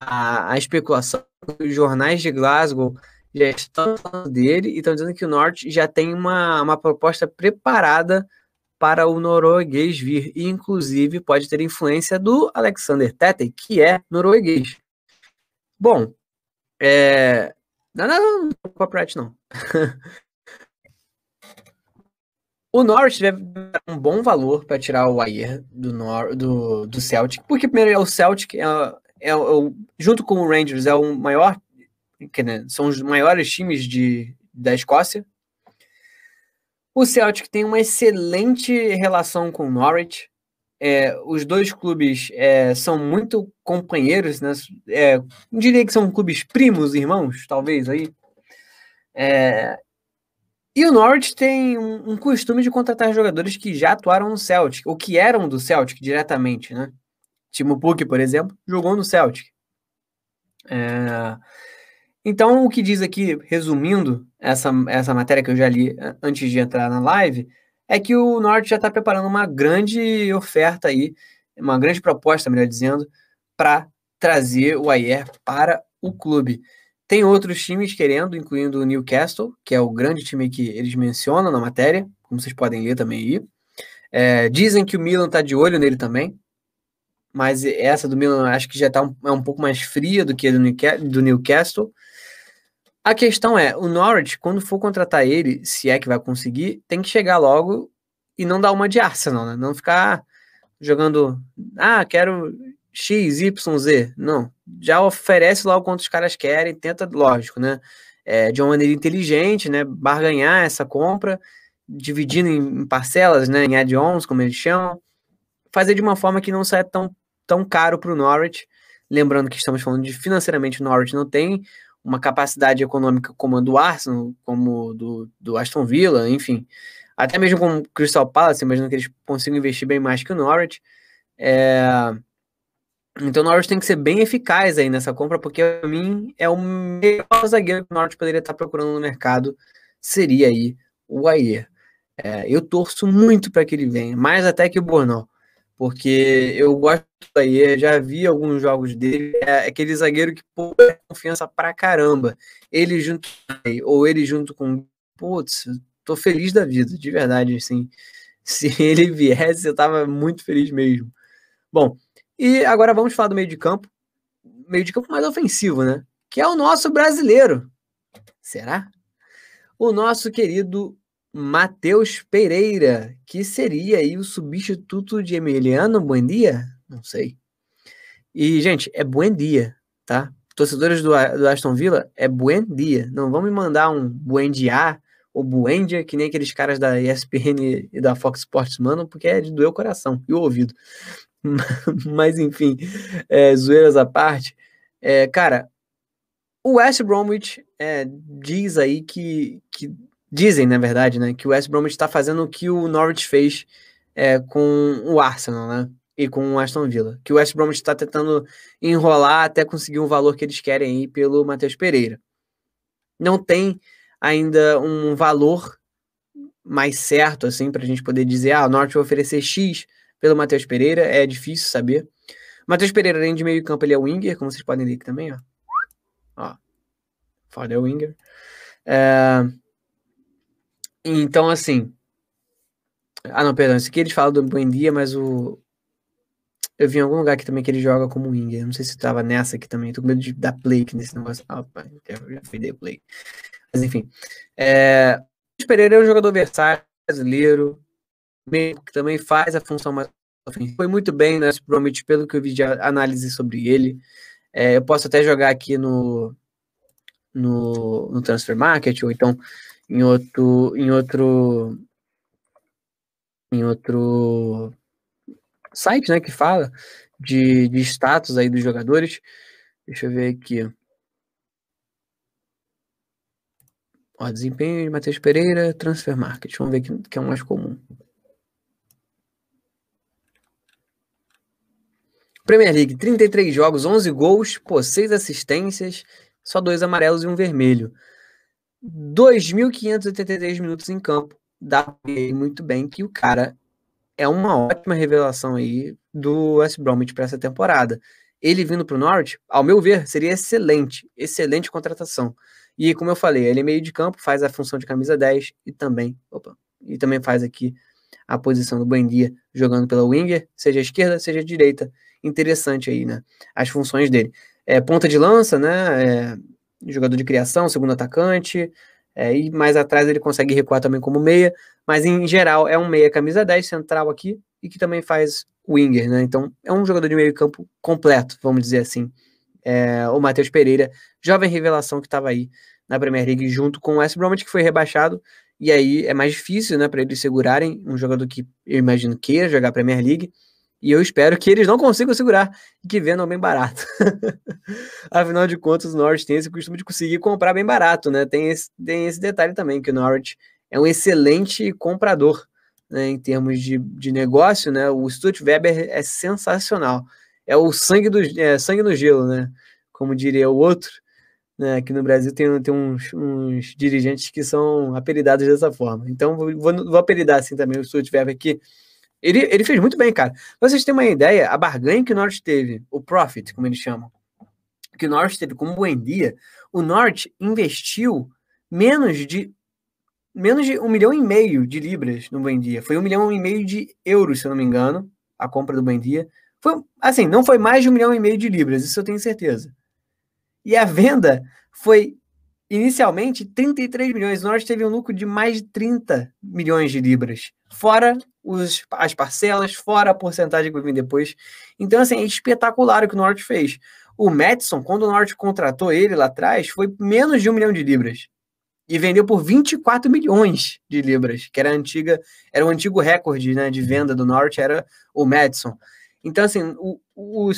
a, a especulação os jornais de Glasgow já estão falando dele e estão dizendo que o Norte já tem uma, uma proposta preparada para o norueguês vir, e inclusive pode ter influência do Alexander Tete, que é norueguês. Bom, é... não, não, não, não copyright não. O Norwich deve dar um bom valor para tirar o Ayer do, Nor do, do Celtic, porque primeiro é o Celtic, é, é, é, junto com o Rangers, é o maior, né, são os maiores times de, da Escócia. O Celtic tem uma excelente relação com o Norwich. É, os dois clubes é, são muito companheiros, né? É, diria que são clubes primos, irmãos, talvez aí. É, e o Norwich tem um, um, costume de contratar jogadores que já atuaram no Celtic, ou que eram do Celtic diretamente, né? Timo Puk, por exemplo, jogou no Celtic. É... Então, o que diz aqui, resumindo essa, essa matéria que eu já li antes de entrar na live, é que o Norte já está preparando uma grande oferta aí, uma grande proposta, melhor dizendo, para trazer o Ayer para o clube. Tem outros times querendo, incluindo o Newcastle, que é o grande time que eles mencionam na matéria, como vocês podem ler também aí. É, dizem que o Milan está de olho nele também, mas essa do Milan acho que já tá um, é um pouco mais fria do que a do, Newcastle. A questão é, o Norwich, quando for contratar ele, se é que vai conseguir, tem que chegar logo e não dar uma de Arsenal, né? Não ficar jogando, ah, quero X, Y, Z. Não, já oferece logo quanto os caras querem, tenta, lógico, né? É, de uma maneira inteligente, né? Barganhar essa compra, dividindo em parcelas, né? Em add-ons, como eles chamam. Fazer de uma forma que não saia tão tão caro para o Norwich, Lembrando que estamos falando de financeiramente o Norwich não tem uma capacidade econômica como a do Arsenal, como do, do Aston Villa, enfim. Até mesmo com o Crystal Palace, imagino que eles consigam investir bem mais que o Norwich. É... Então o Norwich tem que ser bem eficaz aí nessa compra, porque para mim é o melhor zagueiro que o Norwich poderia estar procurando no mercado, seria aí o Ayer. É, eu torço muito para que ele venha, mais até que o Bornal, porque eu gosto do Ayer, já vi alguns jogos dele, é aquele zagueiro que pô, é confiança pra caramba. Ele junto ou ele junto com, putz, tô feliz da vida, de verdade, assim. <laughs> Se ele viesse, eu tava muito feliz mesmo. Bom, e agora vamos falar do meio de campo, meio de campo mais ofensivo, né? Que é o nosso brasileiro. Será? O nosso querido Matheus Pereira, que seria aí o substituto de Emiliano Buendia? Não sei. E, gente, é Buendia, tá? Torcedores do, do Aston Villa, é Buendia. Não vão me mandar um Buendia ou Buendia, que nem aqueles caras da ESPN e da Fox Sports mandam, porque é de doer o coração e o ouvido. <laughs> Mas, enfim, é, zoeiras à parte. É, cara, o West Bromwich é, diz aí que, que Dizem, na verdade, né, que o West Bromwich está fazendo o que o Norwich fez é, com o Arsenal, né? E com o Aston Villa. Que o West Bromwich está tentando enrolar até conseguir um valor que eles querem aí pelo Matheus Pereira. Não tem ainda um valor mais certo, assim, para a gente poder dizer, ah, o Norwich vai oferecer X pelo Matheus Pereira, é difícil saber. Matheus Pereira, além de meio campo, ele é winger, como vocês podem ver aqui também, ó. Ó, foda é winger. É... Então, assim. Ah, não, perdão. Isso aqui eles falam do Buendia, mas o. Eu vi em algum lugar aqui também que ele joga como winger. Não sei se tava nessa aqui também. Tô com medo de dar play aqui nesse negócio. Ah, eu já fui dar play. Mas enfim. É... O Pereira é um jogador versátil, brasileiro, que também faz a função mais ofensiva. Foi muito bem, né? Promete pelo que eu vi de análise sobre ele. É, eu posso até jogar aqui no, no, no Transfer Market, ou então em outro em outro em outro site, né, que fala de, de status aí dos jogadores. Deixa eu ver aqui. Ó, desempenho de Matheus Pereira, Transfer Market. Vamos ver que, que é o mais comum. Premier League, 33 jogos, 11 gols, pô, 6 assistências, só dois amarelos e um vermelho. 2.583 minutos em campo. Dá pra ver muito bem que o cara é uma ótima revelação aí do West Bromwich para essa temporada. Ele vindo para o Norwich, ao meu ver, seria excelente, excelente contratação. E como eu falei, ele é meio de campo, faz a função de camisa 10 e também, opa, e também faz aqui a posição do Buendia jogando pela winger, seja esquerda, seja direita. Interessante aí, né? As funções dele. É, ponta de lança, né? É, jogador de criação, segundo atacante, é, e mais atrás ele consegue recuar também como meia, mas em geral é um meia camisa 10 central aqui e que também faz winger, né? Então é um jogador de meio campo completo, vamos dizer assim. É, o Matheus Pereira, jovem revelação que estava aí na Premier League junto com o West Bromwich que foi rebaixado e aí é mais difícil, né, para eles segurarem um jogador que eu imagino queira jogar Premier League. E eu espero que eles não consigam segurar e que vendam bem barato. <laughs> Afinal de contas, o Norwich tem esse costume de conseguir comprar bem barato, né? Tem esse, tem esse detalhe também, que o Norwich é um excelente comprador né, em termos de, de negócio, né? O Stuart Weber é sensacional. É o sangue, do, é, sangue no gelo, né? Como diria o outro. Né, aqui no Brasil tem, tem uns, uns dirigentes que são apelidados dessa forma. Então, vou, vou apelidar assim também o Stuart Weber aqui ele, ele fez muito bem, cara. Pra vocês terem uma ideia, a barganha que o Norte teve, o profit, como eles chamam, que o Norte teve como bom dia, o Norte investiu menos de menos de um milhão e meio de libras no bom dia. Foi um milhão e meio de euros, se eu não me engano, a compra do bom dia. Foi, assim, não foi mais de um milhão e meio de libras, isso eu tenho certeza. E a venda foi inicialmente 33 milhões. O Norte teve um lucro de mais de 30 milhões de libras, fora os, as parcelas, fora a porcentagem que vir depois. Então, assim, é espetacular o que o Norte fez. O Madison, quando o Norte contratou ele lá atrás, foi menos de um milhão de libras. E vendeu por 24 milhões de libras, que era antiga, era o antigo recorde né, de venda do Norte, era o Madison. Então, assim, o, o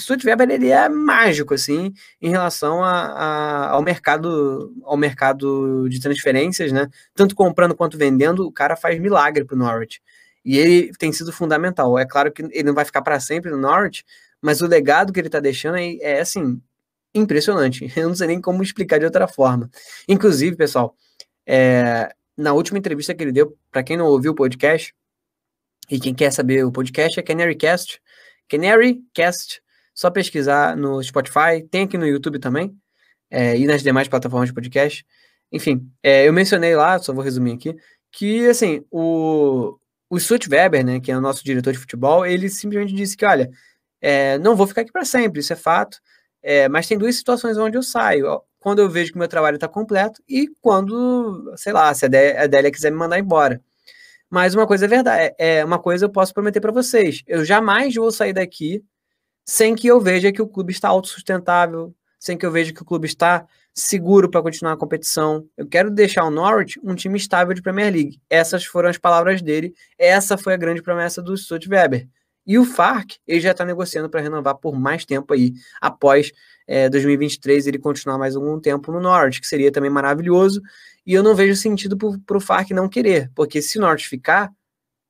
ele é mágico, assim, em relação a, a, ao mercado ao mercado de transferências, né? Tanto comprando quanto vendendo, o cara faz milagre pro Norwich. E ele tem sido fundamental. É claro que ele não vai ficar para sempre no Norwich, mas o legado que ele tá deixando é, é, assim, impressionante. <laughs> Eu não sei nem como explicar de outra forma. Inclusive, pessoal, é, na última entrevista que ele deu, para quem não ouviu o podcast, e quem quer saber o podcast é Canarycast, Canarycast, só pesquisar no Spotify, tem aqui no YouTube também, é, e nas demais plataformas de podcast. Enfim, é, eu mencionei lá, só vou resumir aqui, que assim, o, o Stutt Weber, né, que é o nosso diretor de futebol, ele simplesmente disse que, olha, é, não vou ficar aqui para sempre, isso é fato, é, mas tem duas situações onde eu saio. Quando eu vejo que o meu trabalho está completo e quando, sei lá, se a Adélia quiser me mandar embora. Mas uma coisa é verdade, é, é uma coisa eu posso prometer para vocês. Eu jamais vou sair daqui sem que eu veja que o clube está autossustentável, sem que eu veja que o clube está seguro para continuar a competição. Eu quero deixar o Norwich um time estável de Premier League. Essas foram as palavras dele. Essa foi a grande promessa do Stutt Weber. E o FARC, ele já está negociando para renovar por mais tempo aí, após é, 2023 ele continuar mais algum tempo no Norte, que seria também maravilhoso. E eu não vejo sentido para o FARC não querer, porque se o Norte ficar,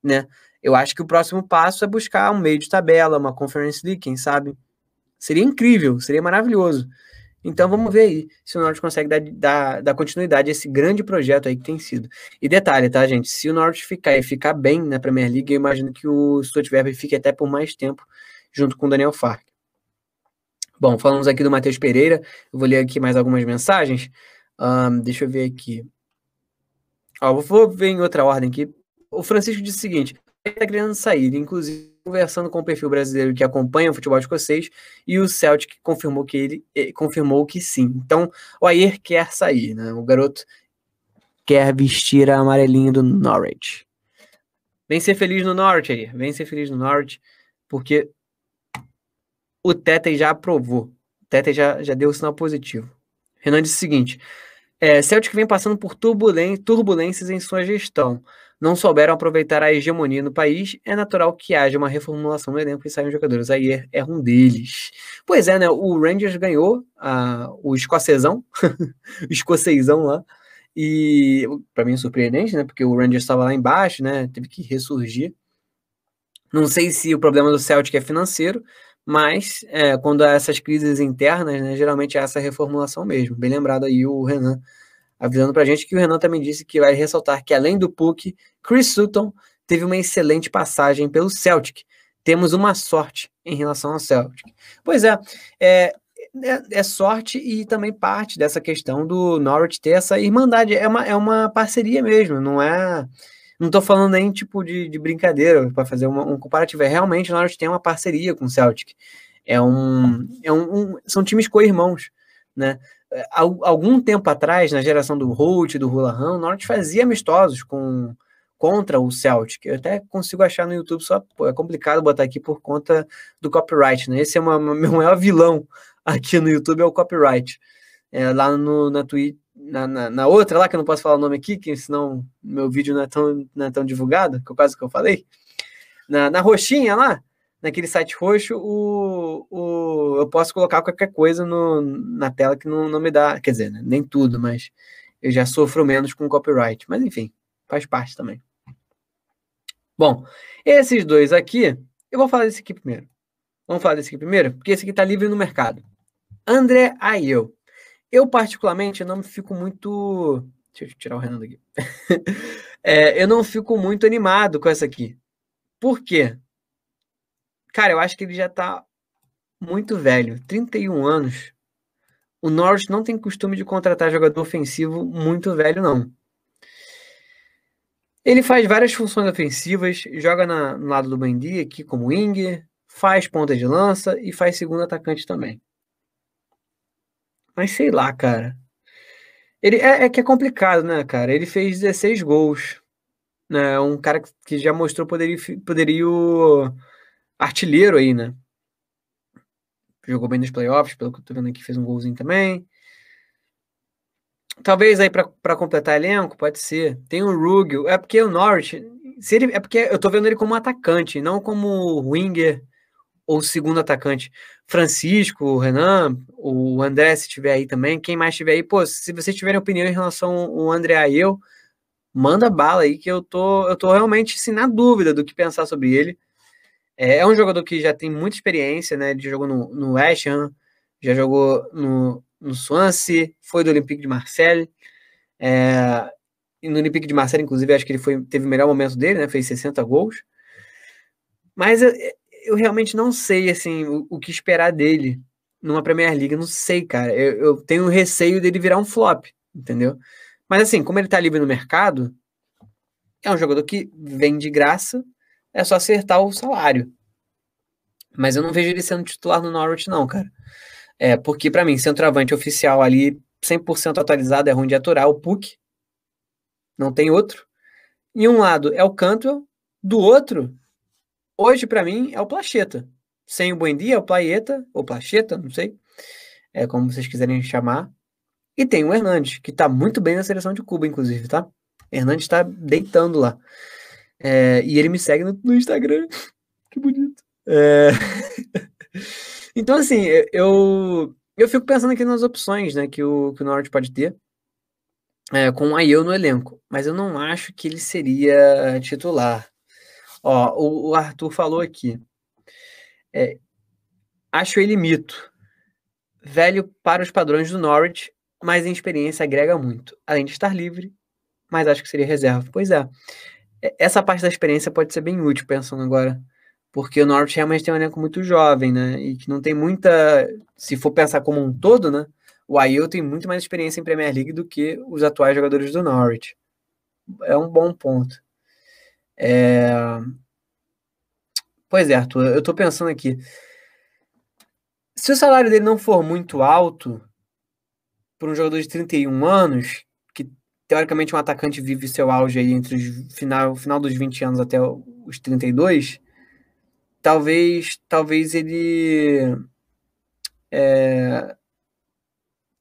né, eu acho que o próximo passo é buscar um meio de tabela, uma Conference League, quem sabe. Seria incrível, seria maravilhoso. Então vamos ver aí se o Norte consegue dar, dar, dar, continuidade a esse grande projeto aí que tem sido. E detalhe, tá, gente? Se o Norte ficar e ficar bem na Premier League, eu imagino que o Stuttgart fique até por mais tempo junto com o Daniel Fark. Bom, falamos aqui do Matheus Pereira. Eu vou ler aqui mais algumas mensagens. Um, deixa eu ver aqui. Ó, vou ver em outra ordem aqui. O Francisco disse o seguinte: está querendo sair, inclusive conversando com o perfil brasileiro que acompanha o futebol escocês e o Celtic confirmou que ele eh, confirmou que sim. Então, o Ayer quer sair, né? O garoto quer vestir a amarelinha do Norwich. Vem ser feliz no Norwich, Ayer. Vem ser feliz no Norwich, porque o Tete já aprovou. O Tete já, já deu o sinal positivo. Renan disse o seguinte: é, Celtic vem passando por turbulências em sua gestão não souberam aproveitar a hegemonia no país, é natural que haja uma reformulação no elenco e saiam jogadores. Aí é, é um deles. Pois é, né? O Rangers ganhou a, o escocesão, <laughs> o escocesão lá. E para mim é surpreendente, né? Porque o Rangers estava lá embaixo, né? Teve que ressurgir. Não sei se o problema do Celtic é financeiro, mas é, quando há essas crises internas, né, geralmente é essa reformulação mesmo. Bem lembrado aí o Renan avisando para a gente que o Renan também disse que vai ressaltar que, além do Puck, Chris Sutton teve uma excelente passagem pelo Celtic. Temos uma sorte em relação ao Celtic. Pois é, é, é, é sorte e também parte dessa questão do Norwich ter essa irmandade. É uma, é uma parceria mesmo, não é. Não estou falando nem tipo de, de brincadeira para fazer uma, um comparativo. É realmente o Norwich tem uma parceria com o Celtic. É um, é um, um são times co-irmãos, né? Algum tempo atrás, na geração do Holt, do Hulahan, o Norte fazia amistosos com contra o Celtic. Eu até consigo achar no YouTube, só pô, é complicado botar aqui por conta do copyright, né? Esse é o <laughs> meu maior vilão aqui no YouTube, é o copyright. É, lá no, na na, na, na, outra lá, que eu não posso falar o nome aqui, que senão meu vídeo não é tão, não é tão divulgado, que é quase que eu falei. Na, na roxinha lá, naquele site roxo, o, o, eu posso colocar qualquer coisa no, na tela que não, não me dá. Quer dizer, né, nem tudo, mas eu já sofro menos com copyright. Mas enfim, faz parte também. Bom, esses dois aqui, eu vou falar desse aqui primeiro. Vamos falar desse aqui primeiro, porque esse aqui está livre no mercado. André Ayew. Eu, particularmente, não fico muito. Deixa eu tirar o Renan daqui. <laughs> é, eu não fico muito animado com essa aqui. Por quê? Cara, eu acho que ele já tá muito velho. 31 anos. O Norwich não tem costume de contratar jogador ofensivo muito velho, não. Ele faz várias funções ofensivas, joga na, no lado do Mendy aqui como winger, faz ponta de lança e faz segundo atacante também. Mas sei lá, cara. Ele é, é, que é complicado, né, cara? Ele fez 16 gols. Né? Um cara que já mostrou poderio, poderio artilheiro aí, né? Jogou bem nos playoffs, pelo que eu tô vendo aqui, fez um golzinho também. Talvez aí para completar elenco, pode ser. Tem o Rugel. É porque o Norwich. Se ele, é porque eu tô vendo ele como atacante, não como winger ou segundo atacante. Francisco, o Renan, o André, se tiver aí também, quem mais tiver aí, pô, se vocês tiverem opinião em relação ao André e eu, manda bala aí que eu tô, eu tô realmente assim, na dúvida do que pensar sobre ele. É, é um jogador que já tem muita experiência, né? Ele jogou no, no West Ham, já jogou no, no Swansea, foi do Olympique de Marseille. É, e no Olympique de Marseille, inclusive, acho que ele foi, teve o melhor momento dele, né? Fez 60 gols. Mas eu, eu realmente não sei assim o, o, que esperar dele numa Premier League. Não sei, cara. Eu, eu, tenho receio dele virar um flop, entendeu? Mas assim, como ele tá livre no mercado, é um jogador que vem de graça, é só acertar o salário. Mas eu não vejo ele sendo titular no Norwich, não, cara. É, porque para mim, centroavante oficial ali, 100% atualizado, é ruim de aturar, o Puck. Não tem outro. E um lado é o Cantwell, do outro, hoje para mim é o Placheta. Sem o Buendia, é o Playeta, ou Placheta, não sei, é como vocês quiserem chamar. E tem o Hernandes, que tá muito bem na seleção de Cuba, inclusive, tá? Hernandes tá deitando lá. É, e ele me segue no, no Instagram. <laughs> que bonito. É... <laughs> então, assim, eu, eu fico pensando aqui nas opções né, que, o, que o Norte pode ter é, com o Ayew no elenco, mas eu não acho que ele seria titular. Ó, o, o Arthur falou aqui. É, acho ele mito. Velho para os padrões do Norwich, mas em experiência agrega muito. Além de estar livre, mas acho que seria reserva. Pois é. Essa parte da experiência pode ser bem útil, pensando agora. Porque o Norwich realmente tem um elenco muito jovem, né? E que não tem muita. Se for pensar como um todo, né? O Ayew tem muito mais experiência em Premier League do que os atuais jogadores do Norwich. É um bom ponto. É... Pois é, Arthur, eu tô pensando aqui. Se o salário dele não for muito alto, para um jogador de 31 anos, teoricamente um atacante vive seu auge aí entre o final, final dos 20 anos até os 32, talvez, talvez ele. É,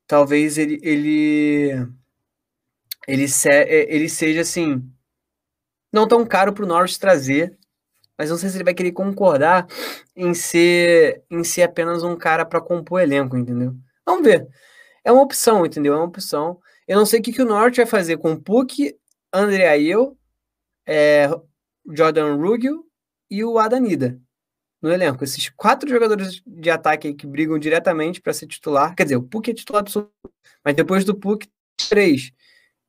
talvez ele ele ele, se, é, ele seja assim não tão caro para o Norris trazer, mas não sei se ele vai querer concordar em ser em ser apenas um cara para compor elenco, entendeu? Vamos ver. É uma opção, entendeu? É uma opção. Eu não sei o que, que o Norte vai fazer com Puck, André Ayew, é, Jordan Ruggiero e o Adanida no elenco. Esses quatro jogadores de ataque que brigam diretamente para ser titular. Quer dizer, o Puck é titular absoluto, mas depois do Puck, três.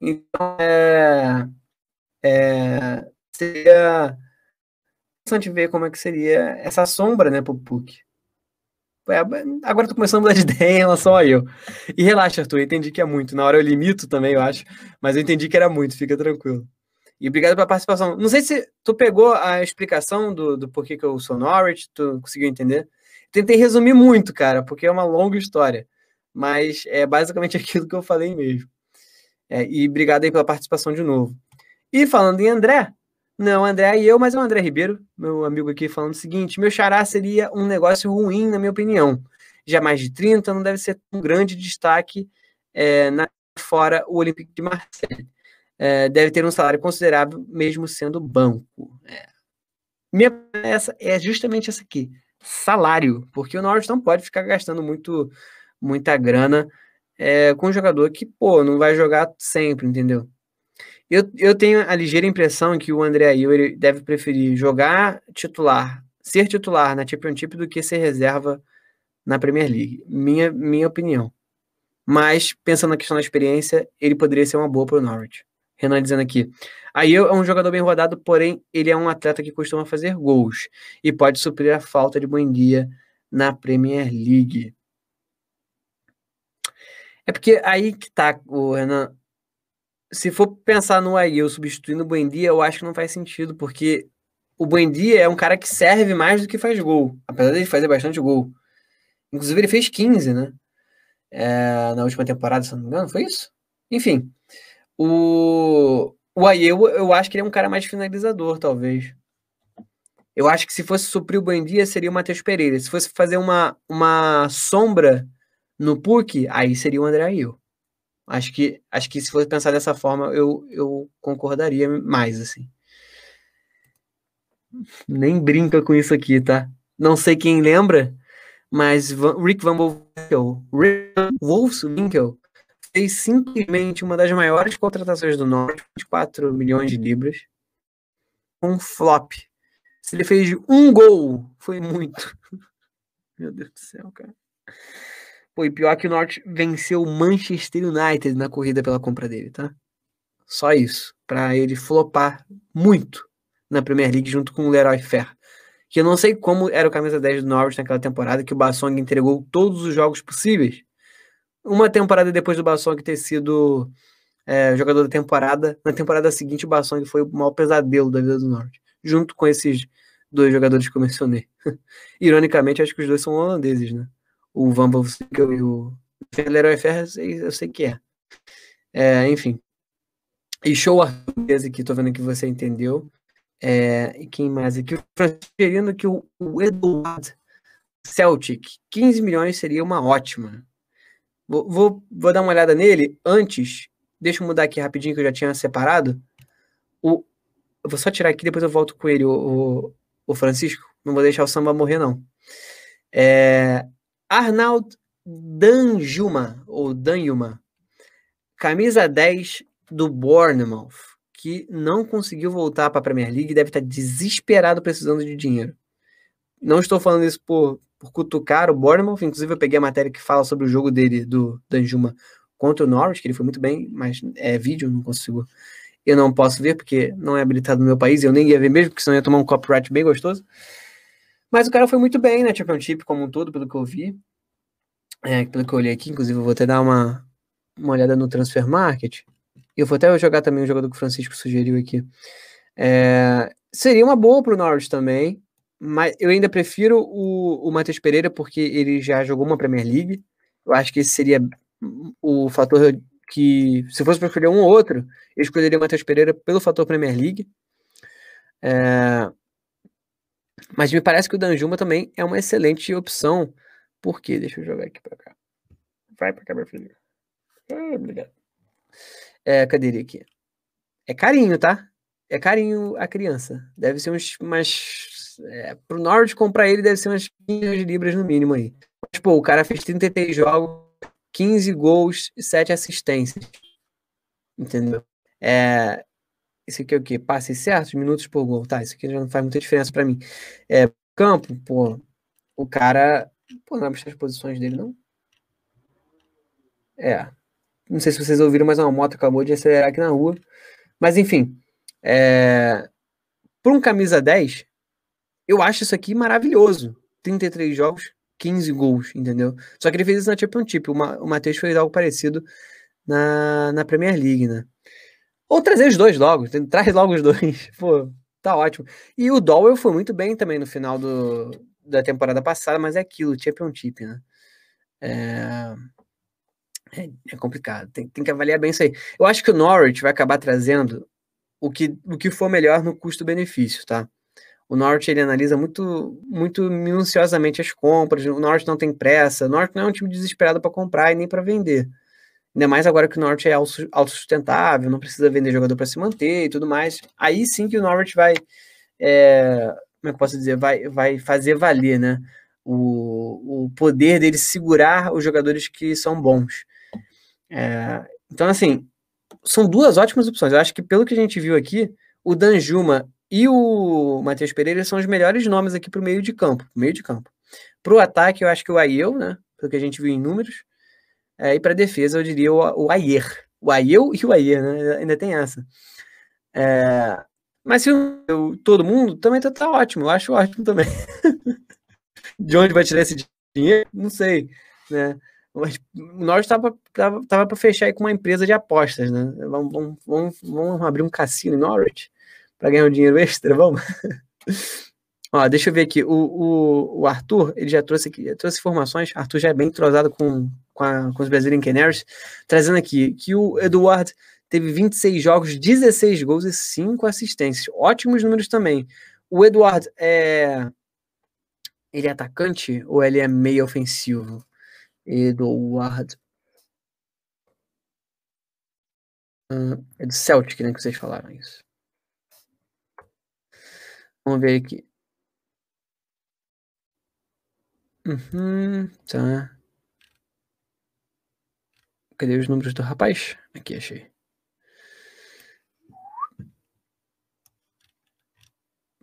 Então, é, é, seria interessante ver como é que seria essa sombra né, para o Puck. É, agora tô começando a mudar de <laughs> ideia em relação a eu. E relaxa, Arthur, eu entendi que é muito. Na hora eu limito também, eu acho, mas eu entendi que era muito, fica tranquilo. E obrigado pela participação. Não sei se tu pegou a explicação do, do porquê que eu sou Norwich, tu conseguiu entender? Tentei resumir muito, cara, porque é uma longa história. Mas é basicamente <laughs> aquilo que eu falei mesmo. É, e obrigado aí pela participação de novo. E falando em André, não André e eu, mas é o André Ribeiro, meu amigo aqui, falando o seguinte: meu xará seria um negócio ruim, na minha opinião. Já mais de 30, não deve ser um grande destaque é, na, fora o Olympique de Marseille é, deve ter um salário considerável, mesmo sendo banco. É. Minha essa é justamente essa aqui, salário, porque o Norwich não pode ficar gastando muito, muita grana é, com um jogador que, pô, não vai jogar sempre, entendeu? Eu, eu tenho a ligeira impressão que o André Ayew deve preferir jogar titular, ser titular na Championship do que ser reserva na Premier League. Minha, minha opinião. Mas, pensando na questão da experiência, ele poderia ser uma boa para o Norwich. Renan dizendo aqui. Aí é um jogador bem rodado, porém ele é um atleta que costuma fazer gols e pode suprir a falta de Buendia na Premier League. É porque aí que tá, o Renan. Se for pensar no Ayew substituindo o Buendia, eu acho que não faz sentido, porque o Buendia é um cara que serve mais do que faz gol, apesar de fazer bastante gol. Inclusive ele fez 15, né? É, na última temporada, se não me engano, foi isso? Enfim, o, o eu acho que ele é um cara mais finalizador, talvez. Eu acho que se fosse suprir o Buendia, seria o Matheus Pereira. Se fosse fazer uma, uma sombra no PUC, aí seria o André Ayew. Acho que, acho que se fosse pensar dessa forma, eu, eu concordaria mais, assim. Nem brinca com isso aqui, tá? Não sei quem lembra, mas Rick Van Wolfswinkel, Rick Wolfswinkel fez simplesmente uma das maiores contratações do Norte, 24 milhões de libras, um flop. Se ele fez um gol, foi muito. <laughs> Meu Deus do céu, cara. Pô, e pior que o Norte venceu o Manchester United na corrida pela compra dele, tá? Só isso. para ele flopar muito na Premier League junto com o Leroy Fer. Que eu não sei como era o camisa 10 do Norwich naquela temporada, que o Bassong entregou todos os jogos possíveis. Uma temporada depois do Bassong ter sido é, jogador da temporada, na temporada seguinte o Bassong foi o maior pesadelo da vida do Norwich. Junto com esses dois jogadores que eu mencionei. <laughs> Ironicamente, acho que os dois são holandeses, né? O Van Wolfswinkel e o Leroy Fer, eu sei que é. é enfim. E show Arthur que tô vendo que você entendeu. É, e quem mais aqui? Sugerindo que o, o Eduardo Celtic, 15 milhões seria uma ótima. Vou, vou, vou, dar uma olhada nele. Antes, deixa eu mudar aqui rapidinho que eu já tinha separado. O, eu vou só tirar aqui, depois eu volto com ele, o, o, o Francisco. Não vou deixar o samba morrer, não. É, Arnald Danjuma, ou Danjuma, camisa 10 do Bournemouth, que não conseguiu voltar para a Premier League e deve estar desesperado precisando de dinheiro. Não estou falando isso por, por cutucar o Bournemouth, inclusive eu peguei a matéria que fala sobre o jogo dele, do Danjuma, contra o Norwich, que ele foi muito bem, mas é vídeo, não consigo. Eu não posso ver porque não é habilitado no meu país, eu nem ia ver mesmo, porque senão ia tomar um copyright bem gostoso. Mas o cara foi muito bem na Championship como um todo, pelo que eu vi. É, pelo que eu olhei aqui, inclusive eu vou até dar uma, uma olhada no Transfer Market. Eu vou até jogar também o jogador que o Francisco sugeriu aqui. É, seria uma boa para o Norwich também, mas eu ainda prefiro o, o Matheus Pereira porque ele já jogou uma Premier League. Eu acho que esse seria o fator que, se fosse para escolher um ou outro, eu escolheria o Matheus Pereira pelo fator Premier League. É, mas me parece que o Danjuma também é uma excelente opção. Por quê? Deixa eu jogar aqui para cá. Vai para cá, meu filho. Ah, obrigado. É, cadê ele aqui? É carinho, tá? É carinho a criança. Deve ser uns, umas. É, pro Norwich comprar ele deve ser umas 15 libras no mínimo aí. Mas, pô, o cara fez 33 jogos, 15 gols e 7 assistências. Entendeu? É, isso aqui é o quê? Passe certos, minutos por gol. Tá, isso aqui já não faz muita diferença para mim. É, campo, pô, o cara. Pô, não é as posições dele, não? É, não sei se vocês ouviram, mas uma moto acabou de acelerar aqui na rua. Mas enfim, é... por um camisa 10, eu acho isso aqui maravilhoso. 33 jogos, 15 gols, entendeu? Só que ele fez isso na Championship. O, Ma o Matheus fez algo parecido na, na Premier League, né? Ou trazer os dois logo, traz logo os dois. <laughs> Pô, tá ótimo. E o Dowell foi muito bem também no final do, da temporada passada, mas é aquilo, Championship, né? É... É, é complicado, tem, tem, que avaliar bem isso aí. Eu acho que o Norwich vai acabar trazendo o que, o que for melhor no custo-benefício, tá? O Norwich ele analisa muito, muito minuciosamente as compras. O Norwich não tem pressa. O Norwich não é um time desesperado para comprar e nem para vender. Ainda mais agora que o Norwich é autossustentável, não precisa vender jogador para se manter e tudo mais. Aí sim que o Norwich vai, é, como é que posso dizer, vai, vai fazer valer, né? O, o poder dele segurar os jogadores que são bons. É, então, assim, são duas ótimas opções. Eu acho que, pelo que a gente viu aqui, o Danjuma e o Matheus Pereira são os melhores nomes aqui para o meio de campo. Meio de campo. Para o ataque, eu acho que o Aiel, né? Pelo que a gente viu em números. É, e para defesa, eu diria o, o Ayer. O Aiel e o Ayer, né? Ainda tem essa. É, mas se o, todo mundo, também tá, tá ótimo. Eu acho ótimo também. <laughs> de onde vai tirar esse dinheiro? Não sei, né? nós estava tava, tava para fechar aí com uma empresa de apostas, né? Vamos, vamos, vamos, vamos abrir um cassino em Norwich para ganhar um dinheiro extra, vamos? <laughs> Ó, deixa eu ver aqui. O, o, o, Arthur, ele já trouxe aqui, trouxe informações. Arthur já é bem entrosado com, com, a, com os Brazilian Canaries, trazendo aqui que o Eduardo teve 26 jogos, 16 gols e 5 assistências. Ótimos números também. O Eduardo é. Ele é atacante ou ele é meio ofensivo? Eduardo. Hum, é do Celtic, né? Que vocês falaram isso. Vamos ver aqui. Uhum, tá. Cadê os números do rapaz? Aqui, achei.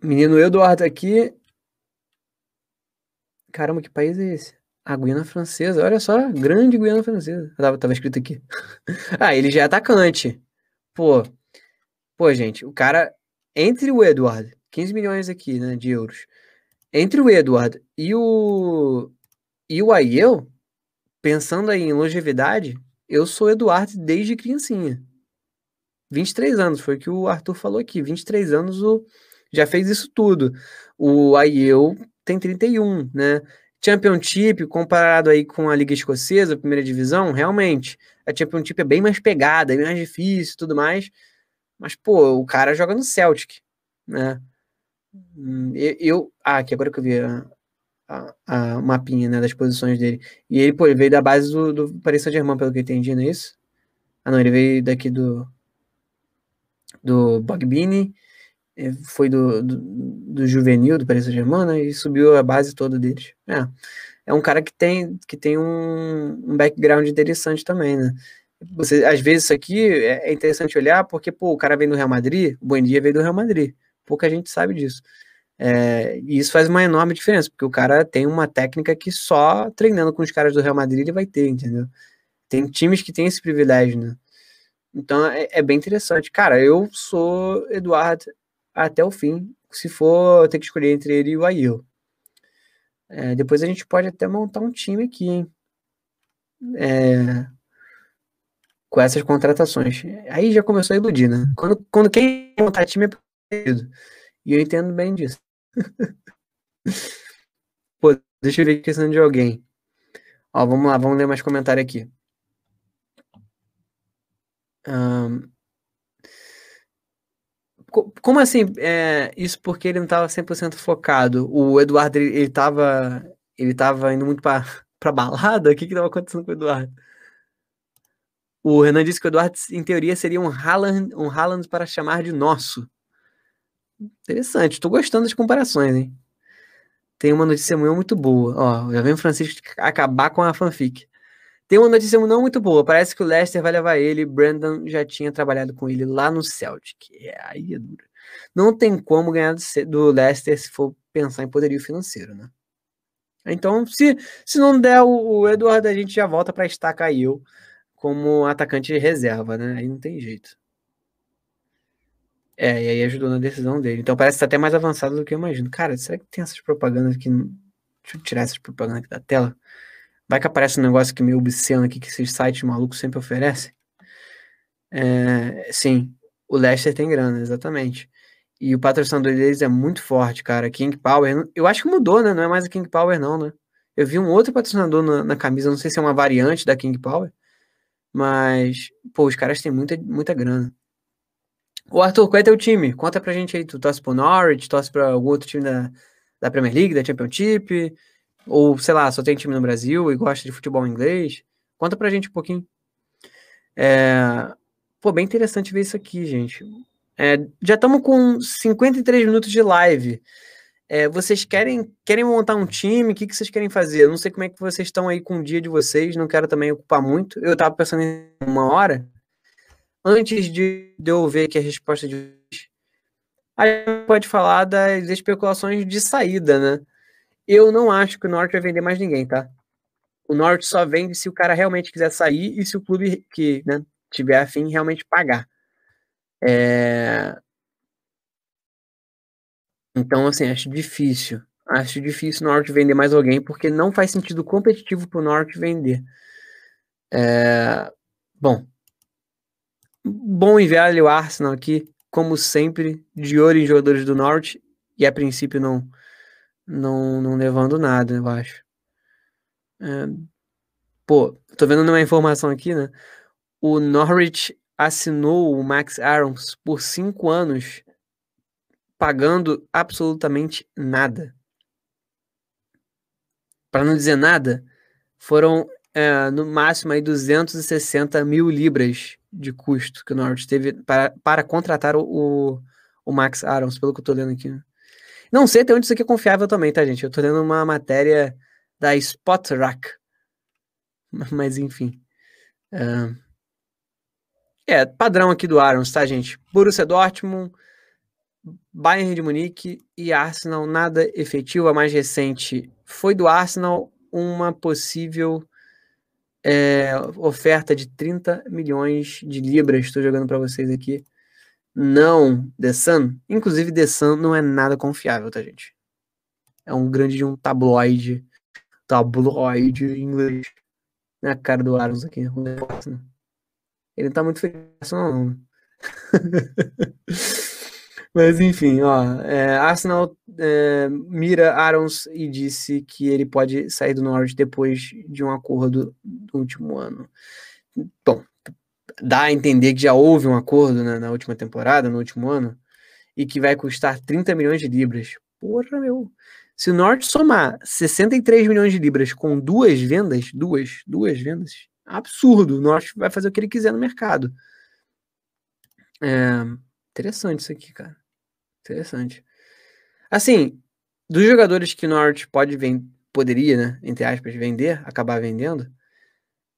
Menino Eduardo aqui. Caramba, que país é esse? A Guiana Francesa. Olha só, grande Guiana Francesa. Tava, tava escrito aqui. <laughs> ah, ele já é atacante. Pô. Pô, gente, o cara. Entre o Eduardo, 15 milhões aqui, né, de euros. Entre o Eduardo e o. E o Aiel, pensando aí em longevidade, eu sou Eduardo desde criancinha. 23 anos, foi o que o Arthur falou aqui. 23 anos o, já fez isso tudo. O Aiel tem 31, né? Championship, comparado aí com a Liga Escocesa, a primeira divisão, realmente, a Championship é bem mais pegada, é mais difícil tudo mais. Mas, pô, o cara joga no Celtic, né? Hum, eu, eu ah, aqui agora que eu vi a, a, a, mapinha né, das posições dele. E ele, pô, ele veio da base do, do Paris Saint-Germain, pelo que eu entendi, não é isso? Ah, não, ele veio daqui do do Bogbini, é, foi do, do, do, juvenil do Paris Saint-Germain, né, e subiu a base toda deles. É, é um cara que tem, que tem um, um background interessante também, né? Você, às vezes isso aqui é, é interessante olhar porque, pô, o cara vem do Real Madrid, o Buendia veio do Real Madrid. Pouca gente sabe disso. É, e isso faz uma enorme diferença, porque o cara tem uma técnica que só treinando com os caras do Real Madrid ele vai ter, entendeu? Tem times que têm esse privilégio, né? Então é, é bem interessante. Cara, eu sou Eduardo até o fim, se for ter que escolher entre ele e o Ail. É, depois a gente pode até montar um time aqui, hein? É, com essas contratações. Aí já começou a iludir, né? Quando, quando quem montar time é E eu entendo bem disso. <laughs> Pô, deixa eu ver a questão de alguém. Ó, vamos lá, vamos ler mais comentário aqui. Um, como assim? É, isso porque ele não estava 100% focado. O Eduardo, ele, ele tava, ele tava indo muito para <laughs> pra balada? O que que tava acontecendo com o Eduardo? O Renan disse que o Eduardo, em teoria, seria um Haaland, um Haaland para chamar de nosso. Interessante, estou gostando das comparações, hein? Tem uma notícia muito boa. Ó, já vem o Francisco acabar com a fanfic. Tem uma notícia não muito boa. Parece que o Leicester vai levar ele. Brandon já tinha trabalhado com ele lá no Celtic. É, aí é duro. Não tem como ganhar do Leicester se for pensar em poderio financeiro, né? Então, se, se não der o, o Eduardo, a gente já volta para estacar eu como atacante de reserva, né? Aí não tem jeito. É, e aí ajudou na decisão dele. Então parece estar até mais avançado do que eu imagino. Cara, será que tem essas propagandas aqui? Deixa eu tirar essas propagandas aqui da tela. Vai que aparece um negócio que meio obsceno aqui que esses sites malucos sempre oferecem. É, sim, o Leicester tem grana, exatamente. E o patrocinador deles é muito forte, cara. King Power. Eu acho que mudou, né? Não é mais a King Power, não, né? Eu vi um outro patrocinador na, na camisa, não sei se é uma variante da King Power. Mas, pô, os caras têm muita, muita grana. O Arthur, qual é teu time? Conta pra gente aí. Tu torce pro Norwich, torce pra algum outro time da, da Premier League, da Championship? Ou, sei lá, só tem time no Brasil e gosta de futebol inglês? Conta pra gente um pouquinho. É... Pô, bem interessante ver isso aqui, gente. É, já estamos com 53 minutos de live. É, vocês querem, querem montar um time? O que, que vocês querem fazer? Eu não sei como é que vocês estão aí com o dia de vocês, não quero também ocupar muito. Eu estava pensando em uma hora, antes de, eu ver aqui a resposta de hoje, a gente pode falar das especulações de saída, né? Eu não acho que o Norte vai vender mais ninguém, tá? O Norte só vende se o cara realmente quiser sair e se o clube que né, tiver afim realmente pagar. É... Então, assim, acho difícil. Acho difícil o Norte vender mais alguém, porque não faz sentido competitivo para o Norte vender. É... Bom, Bom e velho Arsenal aqui, como sempre, de olho em jogadores do Norte e a princípio não não, não levando nada, eu acho. É, pô, tô vendo uma informação aqui, né? O Norwich assinou o Max Arons por cinco anos, pagando absolutamente nada. Para não dizer nada, foram é, no máximo aí 260 mil libras de custo que o Norwich teve para, para contratar o, o, Max Arons, pelo que eu tô lendo aqui. Não sei até onde isso aqui é confiável também, tá, gente? Eu tô lendo uma matéria da Spotrak. <laughs> Mas enfim. Uh, é, padrão aqui do Arons, tá, gente? Borussia Dortmund, Bayern de Munique e Arsenal, nada efetivo. A mais recente foi do Arsenal, uma possível é, oferta de 30 milhões de libras. Estou jogando para vocês aqui. Não, The Sun. Inclusive, The Sun não é nada confiável, tá, gente? É um grande de um tabloide. Tabloide em inglês. Na cara do Arons aqui. Ele não tá muito feliz, não. <laughs> Mas enfim, ó, é, Arsenal é, mira Arons e disse que ele pode sair do Norwich depois de um acordo do último ano. Bom, dá a entender que já houve um acordo né, na última temporada, no último ano, e que vai custar 30 milhões de libras. Porra, meu. Se o Norte somar 63 milhões de libras com duas vendas, duas, duas vendas, absurdo. O Norte vai fazer o que ele quiser no mercado. É, interessante isso aqui, cara. Interessante. Assim, dos jogadores que o Norte pode vender, poderia, né, entre aspas, vender, acabar vendendo,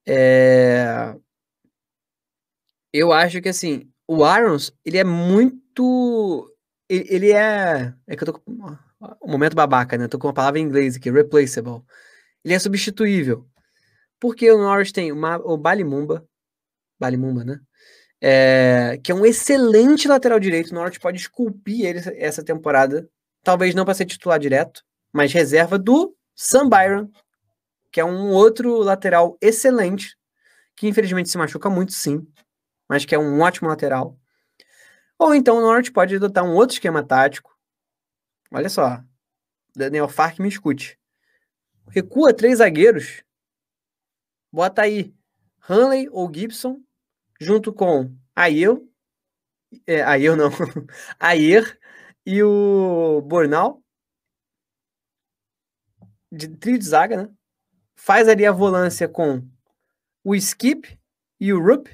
é... eu acho que assim, o Arons, ele é muito. Ele, é. É que eu tô com. Um momento babaca, né? tô com uma palavra em inglês aqui, replaceable. Ele é substituível. Porque o Norwich tem uma, o Balimumba, Balimumba, né? É, que é um excelente lateral direito. O Norwich pode esculpir ele essa temporada. Talvez não para ser titular direto, mas reserva do Sam Byron, que é um outro lateral excelente, que infelizmente se machuca muito, sim, mas que é um ótimo lateral. Ou então o Norwich pode adotar um outro esquema tático. Olha só, Daniel Fark me escute. Recua três zagueiros Bota aí Hanley ou Gibson junto com Ayer, é, Ayer não, <laughs> Ayer e o Bornal de trio de zaga, né? Faz ali a volância com o Skip e o Rupp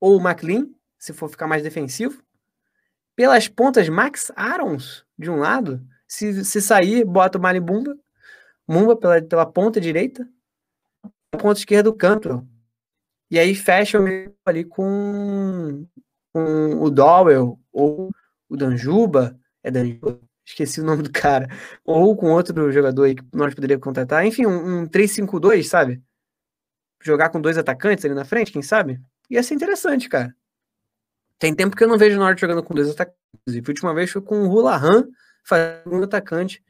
ou o McLean, se for ficar mais defensivo. Pelas pontas, Max Arons de um lado. Se, se sair, bota o Malibumba. Mumba pela, pela ponta direita ponta esquerda do canto. E aí fecha ali com, com o Dowell ou o Danjuba. É Danjuba? Esqueci o nome do cara. Ou com outro jogador aí que nós poderíamos contratar. Enfim, um, um 3-5-2, sabe? Jogar com dois atacantes ali na frente, quem sabe? Ia ser interessante, cara. Tem tempo que eu não vejo o Norte jogando com dois atacantes. A última vez foi com o Hulahan fazendo um atacante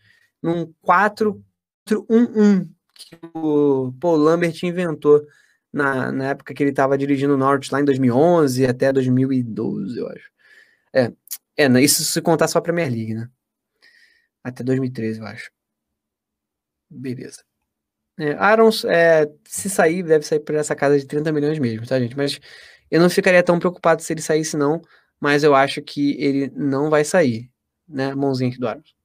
num 4-1-1 que o Paul Lambert inventou na, na época que ele estava dirigindo o Norte, lá em 2011 até 2012, eu acho. É, é isso se contar só a Premier League, né? Até 2013, eu acho. Beleza. É, Arons, é, se sair, deve sair por essa casa de 30 milhões mesmo, tá, gente? Mas eu não ficaria tão preocupado se ele saísse, não. Mas eu acho que ele não vai sair, né? Mãozinha aqui do Arons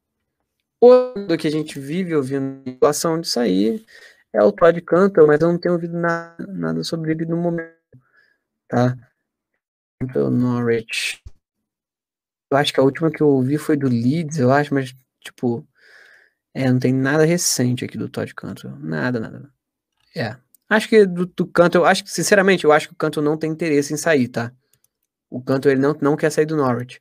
do que a gente vive ouvindo situação de sair é o Todd Cantor, mas eu não tenho ouvido nada, nada sobre ele no momento, tá? Pelo Norwich. Eu acho que a última que eu ouvi foi do Leeds, eu acho, mas, tipo, é, não tem nada recente aqui do Todd Cantor. Nada, nada. É. Acho que do, do Cantor, eu acho que, sinceramente, eu acho que o Cantor não tem interesse em sair, tá? O Cantor, ele não, não quer sair do Norwich.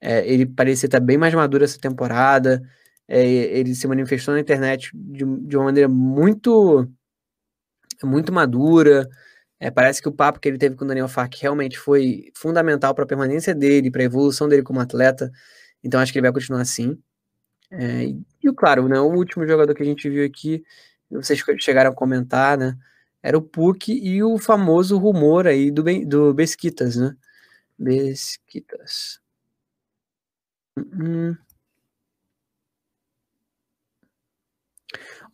É, ele parecia estar bem mais maduro essa temporada é, ele se manifestou na internet de, de uma maneira muito muito madura. É, parece que o papo que ele teve com o Daniel Fark realmente foi fundamental para a permanência dele, para a evolução dele como atleta. Então acho que ele vai continuar assim. É, e, claro, né, o último jogador que a gente viu aqui, vocês chegaram a comentar, né? Era o Puck e o famoso rumor aí do, do Besquitas, né? Besquitas. Hum.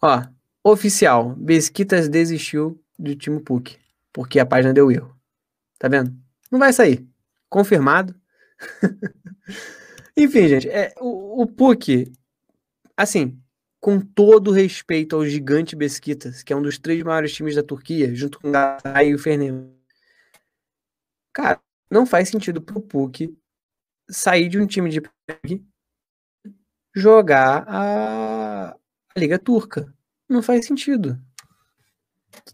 Ó, oficial, Besquitas desistiu do time PUC, porque a página deu erro. Tá vendo? Não vai sair. Confirmado. <laughs> Enfim, gente, é, o, o PUC, assim, com todo respeito ao gigante Besquitas, que é um dos três maiores times da Turquia, junto com o Galatasaray e o Fernando. Cara, não faz sentido pro PUC sair de um time de jogar a, a Liga Turca. não faz sentido.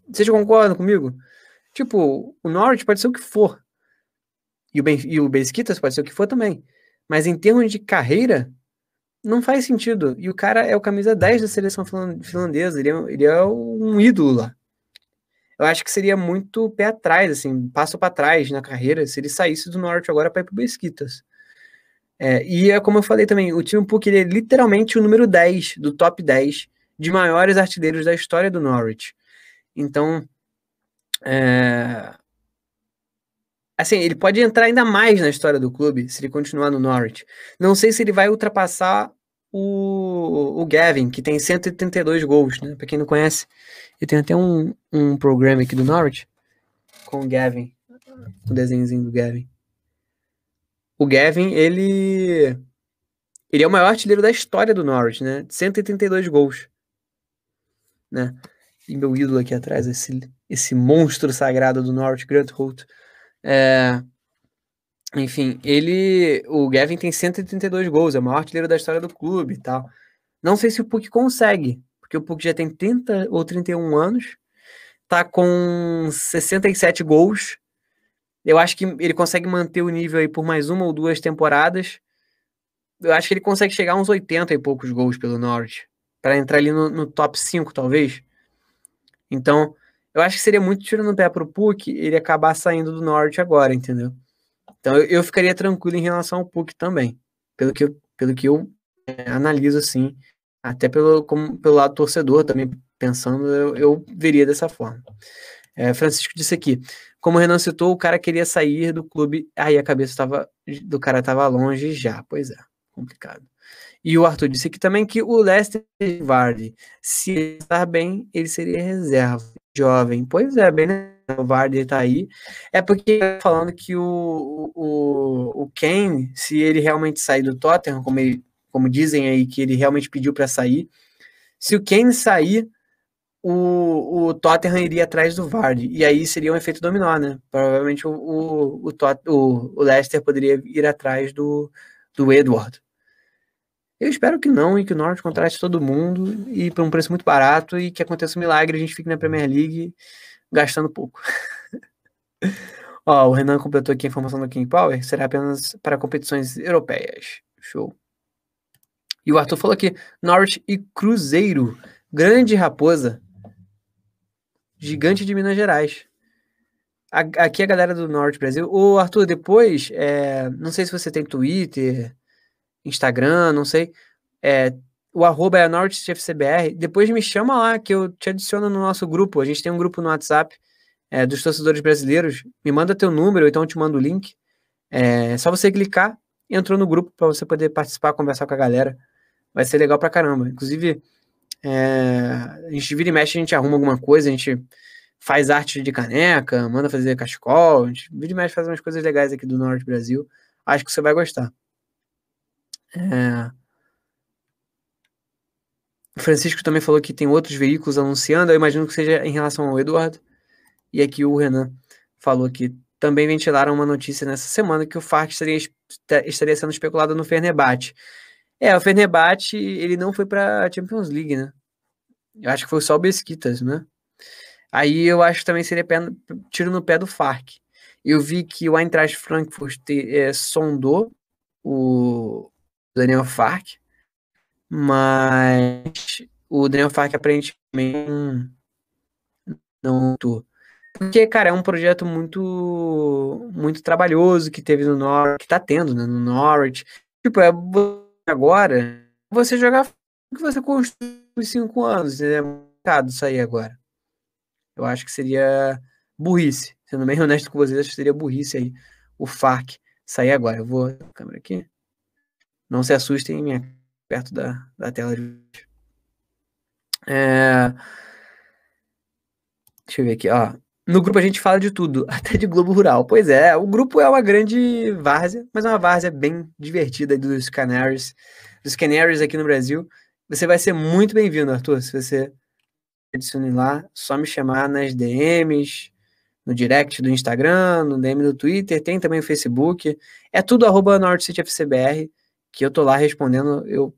Vocês concordam comigo? Tipo, o Norwich pode ser o que for. E o, ben, e o Besiktas pode ser o que for também. Mas em termos de carreira, não faz sentido. E o cara é o camisa 10 da seleção finlandesa. Ele é, ele é um ídolo lá. Eu acho que seria muito pé atrás, assim, passo para trás na carreira, se ele saísse do Norte agora para ir pro Besiktas. É, e é como eu falei também, o time Puck ele é literalmente o número 10 do top 10 de maiores artilheiros da história do Norwich. Então, é... assim, ele pode entrar ainda mais na história do clube se ele continuar no Norwich. Não sei se ele vai ultrapassar o, o Gavin, que tem 132 gols, né? Para quem não conhece, ele tem até um, um programa aqui do Norwich com o Gavin, o desenhozinho do Gavin. O Gavin, ele ele é o maior artilheiro da história do Norwich, né? 132 gols né? E meu ídolo aqui atrás, esse, esse monstro sagrado do Norte, Grant Holt. É, enfim, ele. O Gavin tem 132 gols, é o maior artilheiro da história do clube e tal. Não sei se o Puck consegue, porque o Puck já tem 30 ou 31 anos, tá com 67 gols. Eu acho que ele consegue manter o nível aí por mais uma ou duas temporadas. Eu acho que ele consegue chegar a uns 80 e poucos gols pelo Norte para entrar ali no, no, top 5, talvez. Então, eu acho que seria muito tiro no pé pro Puck ele acabar saindo do norte agora, entendeu? Então, eu, eu ficaria tranquilo em relação ao Puck também, pelo que pelo que eu é, analiso assim, até pelo, como, pelo lado torcedor também, pensando, eu, eu veria dessa forma. É, Francisco disse aqui, como o Renan citou, o cara queria sair do clube, aí a cabeça tava, do cara estava longe já, pois é, complicado. E o Arthur disse aqui também que o Lester Vardy, se estar bem, ele seria reserva. Jovem. Pois é, bem, né? O Vardy tá aí. É porque falando que o, o, o Kane, se ele realmente sair do Tottenham, como, ele, como dizem aí que ele realmente pediu para sair, se o Kane sair, o, o Tottenham iria atrás do Vardy. E aí seria um efeito dominó, né? Provavelmente o, o, o, o, o Leicester poderia ir atrás do, do Edward. Eu espero que não e que o Norte contrate todo mundo e por um preço muito barato e que aconteça um milagre a gente fique na Premier League gastando pouco. <laughs> Ó, o Renan completou aqui a informação do King Power, será apenas para competições europeias. Show. E o Arthur falou aqui, Norwich e Cruzeiro, grande raposa, gigante de Minas Gerais. aqui é a galera do Norte Brasil. O Arthur, depois, é, não sei se você tem Twitter, Instagram, não sei. É, o arroba é NorthFCBR. Depois me chama lá que eu te adiciono no nosso grupo. A gente tem um grupo no WhatsApp é, dos torcedores brasileiros. Me manda teu número, então eu te mando o link. É só você clicar, entrou no grupo para você poder participar, conversar com a galera. Vai ser legal pra caramba. Inclusive, é, a gente vira e mexe, a gente arruma alguma coisa, a gente faz arte de caneca, manda fazer cachecol, a gente vira e mexe faz umas coisas legais aqui do Norte do Brasil. Acho que você vai gostar. É... O Francisco também falou que tem outros veículos anunciando, eu imagino que seja em relação ao Eduardo. E aqui o Renan falou que também ventilaram uma notícia nessa semana que o Farc estaria, estaria sendo especulado no Fernebate. É, o Fernebate, ele não foi para a Champions League, né? Eu acho que foi só o Besquitas, né? Aí eu acho que também seria pé, tiro no pé do Farc. Eu vi que o Eintracht Frankfurt te, é, sondou o, Daniel Fark, mas o Daniel Fark aparentemente não porque, cara, é um projeto muito muito trabalhoso que teve no Norwich, que tá tendo, né, no Norwich. Tipo, é agora você jogar que você construiu em cinco anos, é complicado aí agora. Eu acho que seria burrice. Sendo bem <laughs> honesto com vocês, acho que seria burrice aí o FARC sair agora. Eu vou. Câmera aqui. Não se assustem minha, perto da, da tela de vídeo. É... Deixa eu ver aqui, ó. No grupo a gente fala de tudo, <laughs> até de Globo Rural. Pois é, o grupo é uma grande várzea, mas é uma várzea bem divertida dos Canaries, dos Canaries aqui no Brasil. Você vai ser muito bem-vindo, Arthur, se você adicione lá, só me chamar nas DMs, no direct do Instagram, no DM do Twitter, tem também o Facebook. É tudo arroba NordCityFCBR que eu tô lá respondendo, eu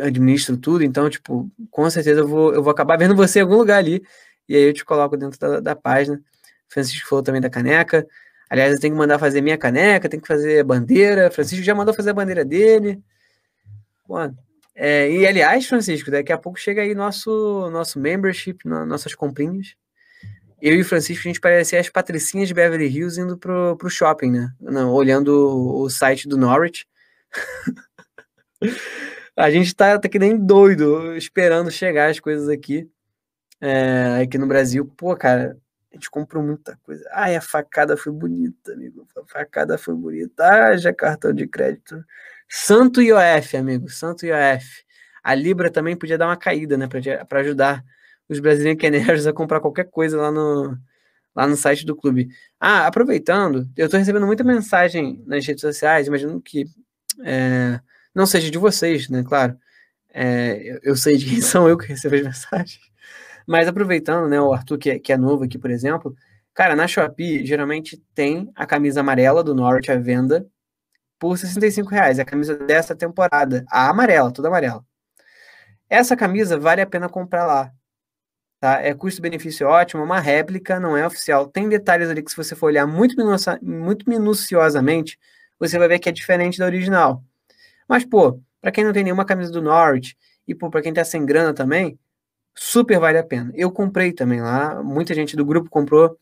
administro tudo, então, tipo, com certeza eu vou, eu vou acabar vendo você em algum lugar ali, e aí eu te coloco dentro da, da página. Francisco falou também da caneca. Aliás, eu tenho que mandar fazer minha caneca, tenho que fazer bandeira. Francisco já mandou fazer a bandeira dele. É, e aliás, Francisco, daqui a pouco chega aí nosso, nosso membership, no, nossas comprinhas. Eu e Francisco, a gente parecia as patricinhas de Beverly Hills indo pro, pro shopping, né? Não, olhando o, o site do Norwich. <laughs> a gente tá, tá que nem doido, esperando chegar as coisas aqui. É, aqui no Brasil. Pô, cara, a gente comprou muita coisa. Ai, a facada foi bonita, amigo. A facada foi bonita. Ah, já cartão de crédito. Santo IOF, amigo. Santo IOF. A Libra também podia dar uma caída, né? Para ajudar os brasileiros <laughs> a comprar qualquer coisa lá no, lá no site do clube. Ah, aproveitando, eu estou recebendo muita mensagem nas redes sociais, imagino que é, não seja de vocês, né? Claro. É, eu sei de quem <laughs> são eu que recebo as mensagens. Mas aproveitando, né, o Arthur, que é, que é novo aqui, por exemplo, cara, na Shopee geralmente tem a camisa amarela do Norwich à venda por 65 reais. É a camisa dessa temporada. A amarela, toda amarela. Essa camisa vale a pena comprar lá. Tá? É custo-benefício ótimo, é uma réplica, não é oficial. Tem detalhes ali que, se você for olhar muito, muito minuciosamente, você vai ver que é diferente da original. Mas, pô, para quem não tem nenhuma camisa do Norwich e, pô, para quem tá sem grana também, super vale a pena. Eu comprei também lá, muita gente do grupo comprou,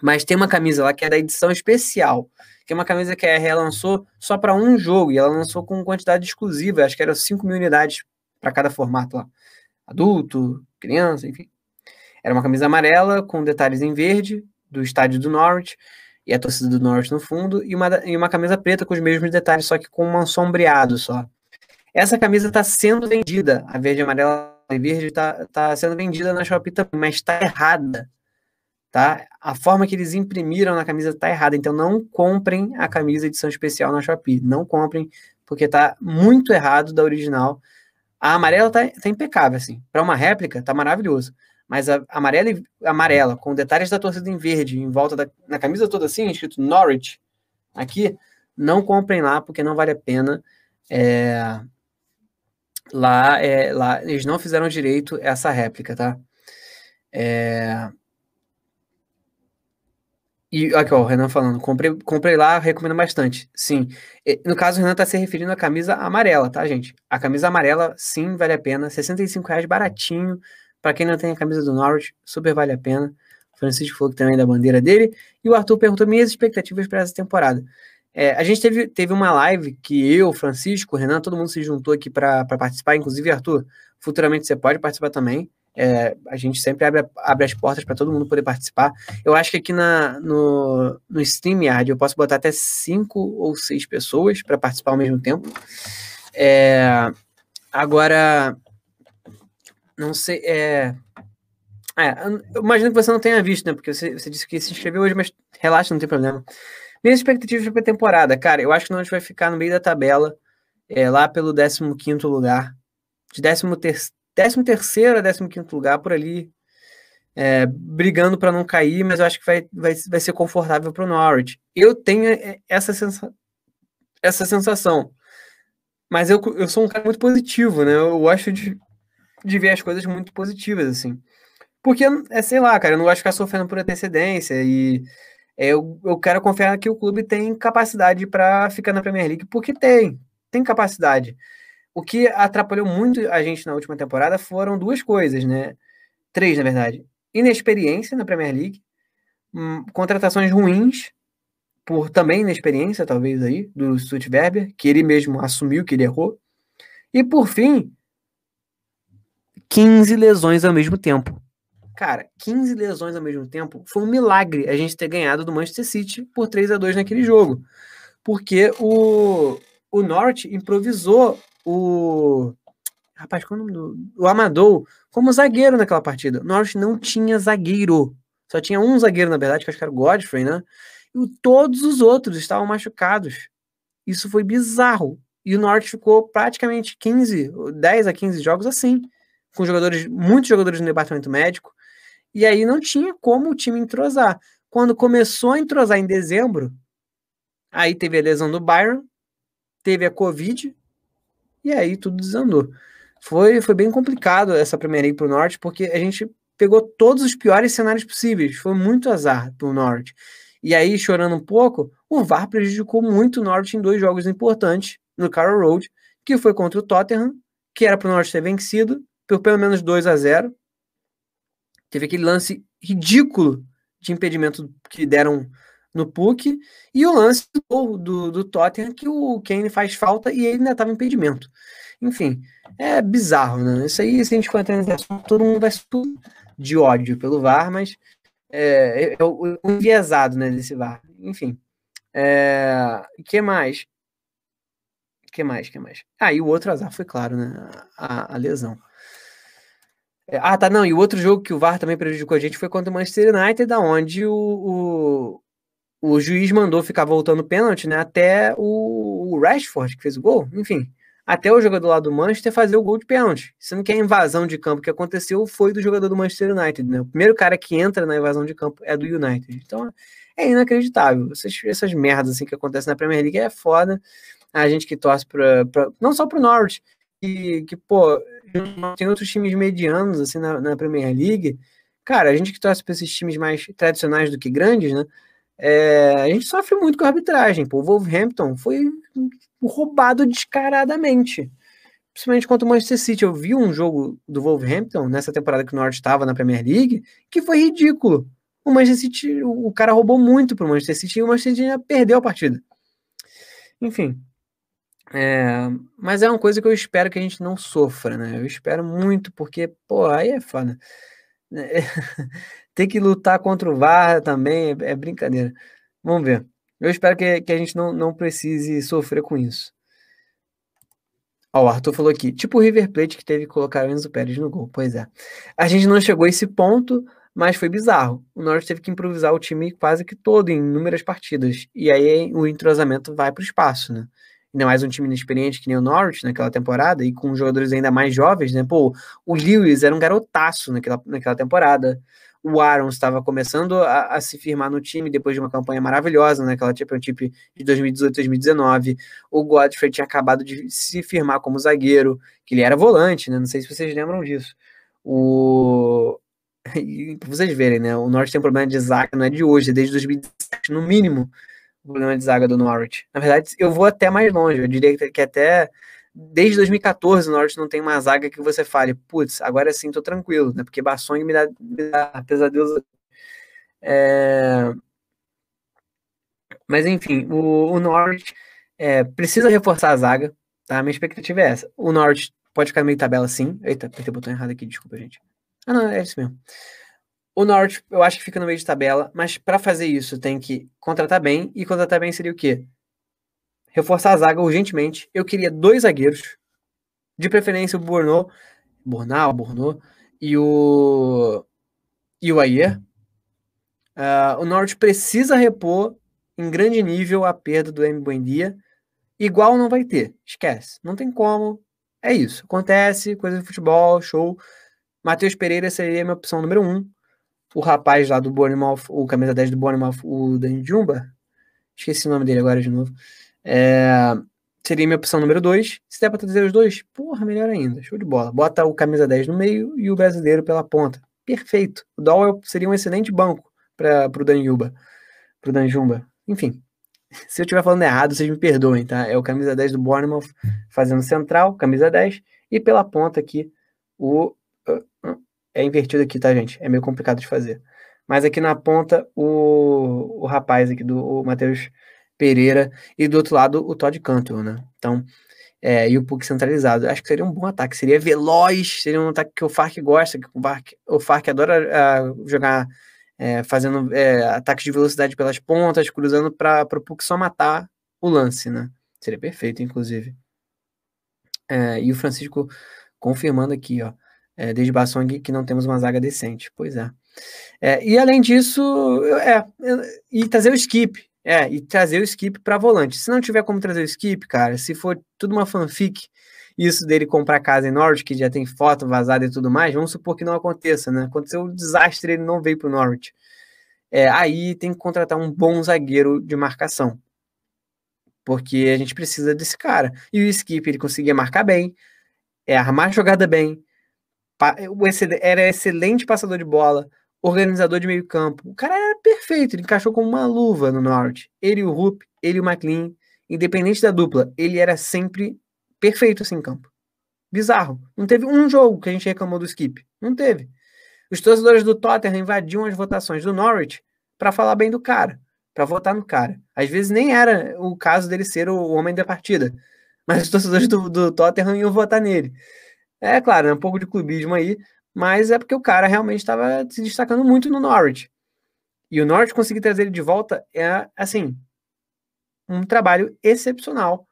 mas tem uma camisa lá que é da edição especial, que é uma camisa que a RE lançou só para um jogo, e ela lançou com quantidade exclusiva, acho que eram 5 mil unidades para cada formato lá. Adulto, criança, enfim. Era uma camisa amarela com detalhes em verde, do estádio do Norwich, e a torcida do Norwich no fundo, e uma, e uma camisa preta com os mesmos detalhes, só que com um sombreado só. Essa camisa está sendo vendida, a verde e amarela verde está tá sendo vendida na Shopee também, mas está errada. Tá? A forma que eles imprimiram na camisa está errada. Então não comprem a camisa edição especial na Shopee. Não comprem, porque está muito errado da original. A amarela está tá impecável, assim. Para uma réplica, está maravilhoso. Mas a amarela, amarela, com detalhes da torcida em verde, em volta da na camisa toda assim, escrito Norwich, aqui, não comprem lá, porque não vale a pena. É, lá, é, lá eles não fizeram direito essa réplica, tá? É... E aqui, ó, o Renan falando, comprei, comprei lá, recomendo bastante. Sim. No caso, o Renan tá se referindo à camisa amarela, tá, gente? A camisa amarela, sim, vale a pena. 65 reais baratinho. Para quem não tem a camisa do Norwich, super vale a pena. O Francisco falou que também é da bandeira dele. E o Arthur perguntou minhas expectativas para essa temporada. É, a gente teve, teve uma live que eu, Francisco, Renan, todo mundo se juntou aqui para participar, inclusive Arthur, futuramente você pode participar também. É, a gente sempre abre, abre as portas para todo mundo poder participar. Eu acho que aqui na, no, no StreamYard eu posso botar até cinco ou seis pessoas para participar ao mesmo tempo. É, agora, não sei. É, é, eu imagino que você não tenha visto, né? Porque você, você disse que se inscreveu hoje, mas relaxa, não tem problema. Minhas expectativas para a temporada, cara, eu acho que gente vai ficar no meio da tabela, é, lá pelo 15 lugar. De 13 terceiro a 15 lugar, por ali, é, brigando para não cair, mas eu acho que vai, vai, vai ser confortável para o Norwich. Eu tenho é, essa, sensa essa sensação. Mas eu, eu sou um cara muito positivo, né? Eu gosto de, de ver as coisas muito positivas, assim. Porque, é, sei lá, cara, eu não gosto de ficar sofrendo por antecedência e eu, eu quero confiar que o clube tem capacidade para ficar na Premier League, porque tem, tem capacidade. O que atrapalhou muito a gente na última temporada foram duas coisas, né? Três, na verdade. Inexperiência na Premier League, hum, contratações ruins, por também inexperiência, talvez, aí, do Stuttgart, que ele mesmo assumiu que ele errou. E, por fim, 15 lesões ao mesmo tempo. Cara, 15 lesões ao mesmo tempo foi um milagre a gente ter ganhado do Manchester City por 3 a 2 naquele jogo. Porque o, o Norte improvisou o. Rapaz, qual é o nome do. O Amadou como zagueiro naquela partida. O Norte não tinha zagueiro. Só tinha um zagueiro, na verdade, que acho que era o Godfrey, né? E todos os outros estavam machucados. Isso foi bizarro. E o Norte ficou praticamente 15, 10 a 15 jogos assim, com jogadores, muitos jogadores no departamento médico, e aí não tinha como o time entrosar. Quando começou a entrosar em dezembro, aí teve a lesão do Byron, teve a Covid, e aí tudo desandou. Foi, foi bem complicado essa primeira aí pro Norte, porque a gente pegou todos os piores cenários possíveis. Foi muito azar pro Norte. E aí, chorando um pouco, o VAR prejudicou muito o Norte em dois jogos importantes no Carroll Road, que foi contra o Tottenham, que era para o Norte ter vencido por pelo menos 2 a 0 Teve aquele lance ridículo de impedimento que deram no PUC, e o lance do, do, do Tottenham que o Kane faz falta e ele ainda estava impedimento. Enfim, é bizarro, né? Isso aí, se a gente for entrar nesse assunto, todo mundo vai de ódio pelo VAR, mas é, é, é o enviesado né, desse VAR. Enfim. É, que mais? que mais? que mais? Ah, e o outro azar foi claro, né? A, a lesão. É, ah, tá, não. E o outro jogo que o VAR também prejudicou a gente foi contra o Manchester United, da onde o, o, o juiz mandou ficar voltando pênalti, né? Até o, o Rashford, que fez o gol. Enfim, até o jogador lá do Manchester fazer o gol de pênalti. Sendo que a invasão de campo que aconteceu foi do jogador do Manchester United, né? O primeiro cara que entra na invasão de campo é do United. Então é inacreditável. Essas, essas merdas assim que acontecem na Premier League é foda. A gente que torce pra, pra não só pro Norwich, que, que, pô, tem outros times medianos assim na, na Premier League. Cara, a gente que torce para esses times mais tradicionais do que grandes, né? É, a gente sofre muito com a arbitragem. Pô, o Wolverhampton foi roubado descaradamente. Principalmente contra o Manchester City. Eu vi um jogo do Wolverhampton nessa temporada que o Norte estava na Premier League que foi ridículo. O Manchester City, o cara roubou muito pro Manchester City e o Manchester City perdeu a partida. Enfim. É, mas é uma coisa que eu espero que a gente não sofra, né? Eu espero muito, porque, pô, aí é foda. <laughs> Ter que lutar contra o VAR também é, é brincadeira. Vamos ver. Eu espero que, que a gente não, não precise sofrer com isso. Ó, o Arthur falou aqui, tipo o River Plate que teve que colocar o Enzo Pérez no gol. Pois é. A gente não chegou a esse ponto, mas foi bizarro. O Norte teve que improvisar o time quase que todo em inúmeras partidas. E aí o entrosamento vai para o espaço, né? Ainda mais um time inexperiente que nem o Norwich naquela temporada, e com jogadores ainda mais jovens, né? Pô, o Lewis era um garotaço naquela, naquela temporada o Aaron estava começando a, a, se firmar no time depois de uma campanha maravilhosa naquela Championship de 2018-2019. O Godfrey tinha acabado de se firmar como zagueiro, que ele era volante, né? Não sei se vocês lembram disso. O <laughs> para vocês verem, né? O Norte tem um problema de zaga, não é de hoje, é desde 2017, no mínimo, o problema de zaga do Norwich. Na verdade, eu vou até mais longe, eu diria que até desde 2014 o Norte não tem uma zaga que você fale, putz, agora sim tô tranquilo, né? Porque Bassong me dá, me dá pesadelos. É... Mas enfim, o, o Norte é, precisa reforçar a zaga, tá? Minha expectativa é essa. O Norte pode ficar meio tabela sim. Eita, apertei o botão errado aqui, desculpa, gente. Ah, não, é isso mesmo. O Norte, eu acho que fica no meio de tabela, mas para fazer isso tem que contratar bem, e contratar bem seria o quê? reforçar a zaga urgentemente. Eu queria dois zagueiros, de preferência o Bornô, Bornal, Bornô e o e o Ayer. Uh, o Norte precisa repor em grande nível a perda do M. Buendia. Igual não vai ter, esquece, não tem como. É isso, acontece, coisa de futebol, show. Matheus Pereira seria minha opção número um. O rapaz lá do Bournemouth, o camisa 10 do Bournemouth, o Dani Jumba, esqueci o nome dele agora de novo. É, seria minha opção número 2. Se der para trazer os dois, porra, melhor ainda. Show de bola. Bota o camisa 10 no meio e o brasileiro pela ponta. Perfeito. O Dowell seria um excelente banco para o Danjuba. Pro Danjumba. Enfim. <laughs> Se eu estiver falando errado, vocês me perdoem, tá? É o camisa 10 do Bournemouth fazendo central, camisa 10, e pela ponta aqui o. É invertido aqui, tá, gente? É meio complicado de fazer. Mas aqui na ponta, o, o rapaz aqui do Matheus Pereira e do outro lado o Todd Cantwell, né? Então, é, e o Puck centralizado. Acho que seria um bom ataque, seria veloz, seria um ataque que o Fark gosta, que o Fark, o adora uh, jogar é, fazendo é, ataques de velocidade pelas pontas, cruzando para o Puck só matar o lance, né? Seria perfeito, inclusive. É, e o Francisco confirmando aqui, ó, é, desde Bassong que não temos uma zaga decente. Pois é. é e além disso, é, e trazer o skip. É, e trazer o skip para volante. Se não tiver como trazer o skip, cara, se for tudo uma fanfic, isso dele comprar casa em Norwich, que já tem foto vazada e tudo mais, vamos supor que não aconteça, né? Aconteceu um desastre, ele não veio pro Norwich. É, aí tem que contratar um bom zagueiro de marcação. porque a gente precisa desse cara. E o Skip, ele conseguia marcar bem, é, armar a jogada bem, era excelente passador de bola, organizador de meio campo. O cara era perfeito, ele encaixou como uma luva no Norte. Ele e o Rupp, ele e o McLean, independente da dupla, ele era sempre perfeito assim em campo. Bizarro. Não teve um jogo que a gente reclamou do Skip. Não teve. Os torcedores do Tottenham invadiam as votações do Norwich para falar bem do cara, para votar no cara. Às vezes nem era o caso dele ser o homem da partida, mas os torcedores do, do Tottenham iam votar nele. É claro, é um pouco de clubismo aí, mas é porque o cara realmente estava se destacando muito no Norwich. E o Norwich conseguir trazer ele de volta é, assim, um trabalho excepcional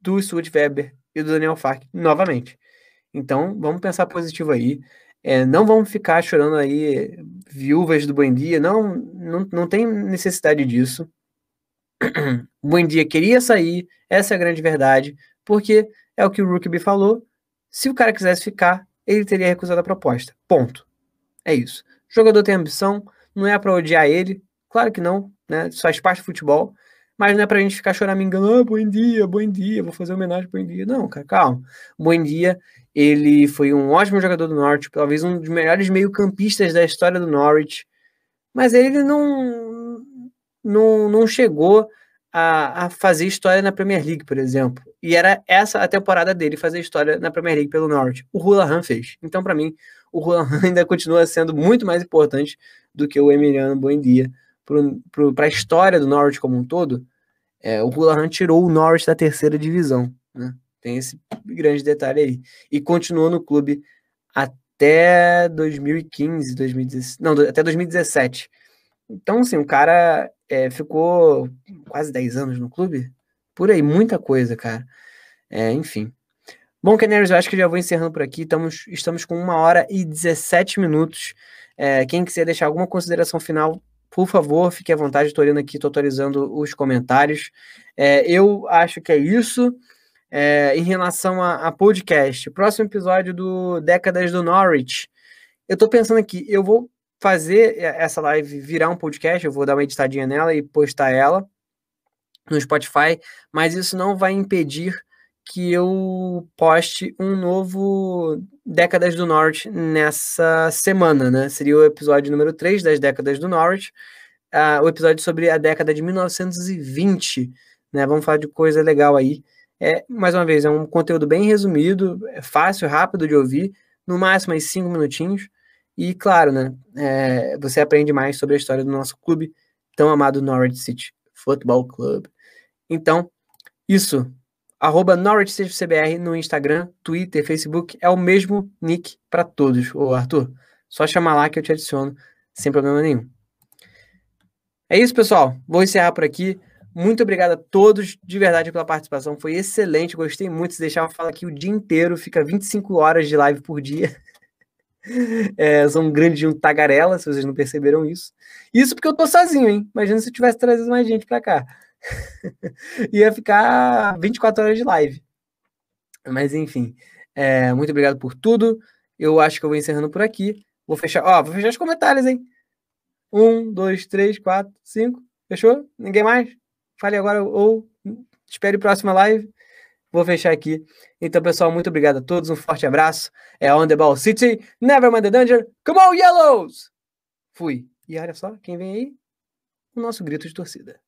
do Stuart Weber e do Daniel Fark novamente. Então, vamos pensar positivo aí. É, não vamos ficar chorando aí viúvas do Buendia, não, não, não tem necessidade disso. O <clears throat> Buendia queria sair, essa é a grande verdade, porque é o que o Rookie falou. Se o cara quisesse ficar, ele teria recusado a proposta. Ponto. É isso. O jogador tem ambição, não é para odiar ele, claro que não, né? Faz parte do futebol, mas não é pra gente ficar choramingando, ah, bom dia, bom dia, vou fazer homenagem bom dia. Não, cara, calma. Bom dia, ele foi um ótimo jogador do Norwich, talvez um dos melhores meio-campistas da história do Norwich, mas ele não, não, não chegou a, a, fazer história na Premier League, por exemplo. E era essa a temporada dele, fazer história na Premier League pelo Norwich. O Hulahan fez. Então, para mim, o Hulahan <laughs> ainda continua sendo muito mais importante do que o Emiliano Buendia para a história do Norwich como um todo, é, o Hulahan tirou o Norwich da terceira divisão. Né? Tem esse grande detalhe aí. E continuou no clube até 2015, 2016, não, até 2017. Então, assim, o cara é, ficou quase 10 anos no clube. Por aí, muita coisa, cara. É, enfim. Bom, Canaries, eu acho que já vou encerrando por aqui. Estamos, estamos com uma hora e 17 minutos. É, quem quiser deixar alguma consideração final, por favor, fique à vontade, estou olhando aqui, estou atualizando os comentários. É, eu acho que é isso. É, em relação a, a, podcast, próximo episódio do Décadas do Norwich. Eu estou pensando aqui, eu vou fazer essa live virar um podcast, eu vou dar uma editadinha nela e postar ela no Spotify, mas isso não vai impedir que eu poste um novo Décadas do Norte nessa semana, né? Seria o episódio número 3 das Décadas do Norte, uh, o episódio sobre a década de 1920, né? Vamos falar de coisa legal aí. É, mais uma vez, é um conteúdo bem resumido, é fácil, rápido de ouvir, no máximo aí cinco minutinhos. E claro, né? É, você aprende mais sobre a história do nosso clube tão amado Norwich City Football Club. Então, isso arroba NorwichCBR no Instagram, Twitter, Facebook, é o mesmo nick para todos, ô Arthur. Só chamar lá que eu te adiciono, sem problema nenhum. É isso, pessoal. Vou encerrar por aqui. Muito obrigado a todos de verdade pela participação. Foi excelente, gostei muito. Se deixar falar aqui o dia inteiro, fica 25 horas de live por dia. <laughs> É, sou um grande de um tagarela, se vocês não perceberam isso. Isso porque eu tô sozinho, hein? Imagina se eu tivesse trazido mais gente para cá. <laughs> ia ficar 24 horas de live. Mas enfim, é, muito obrigado por tudo. Eu acho que eu vou encerrando por aqui. Vou fechar, ó, vou fechar os comentários, hein? Um, dois, três, quatro, cinco. Fechou? Ninguém mais? Fale agora ou espere a próxima live. Vou fechar aqui. Então, pessoal, muito obrigado a todos. Um forte abraço. É On The Ball City. Never mind the danger. Come on, Yellows! Fui. E olha só, quem vem aí? O nosso grito de torcida.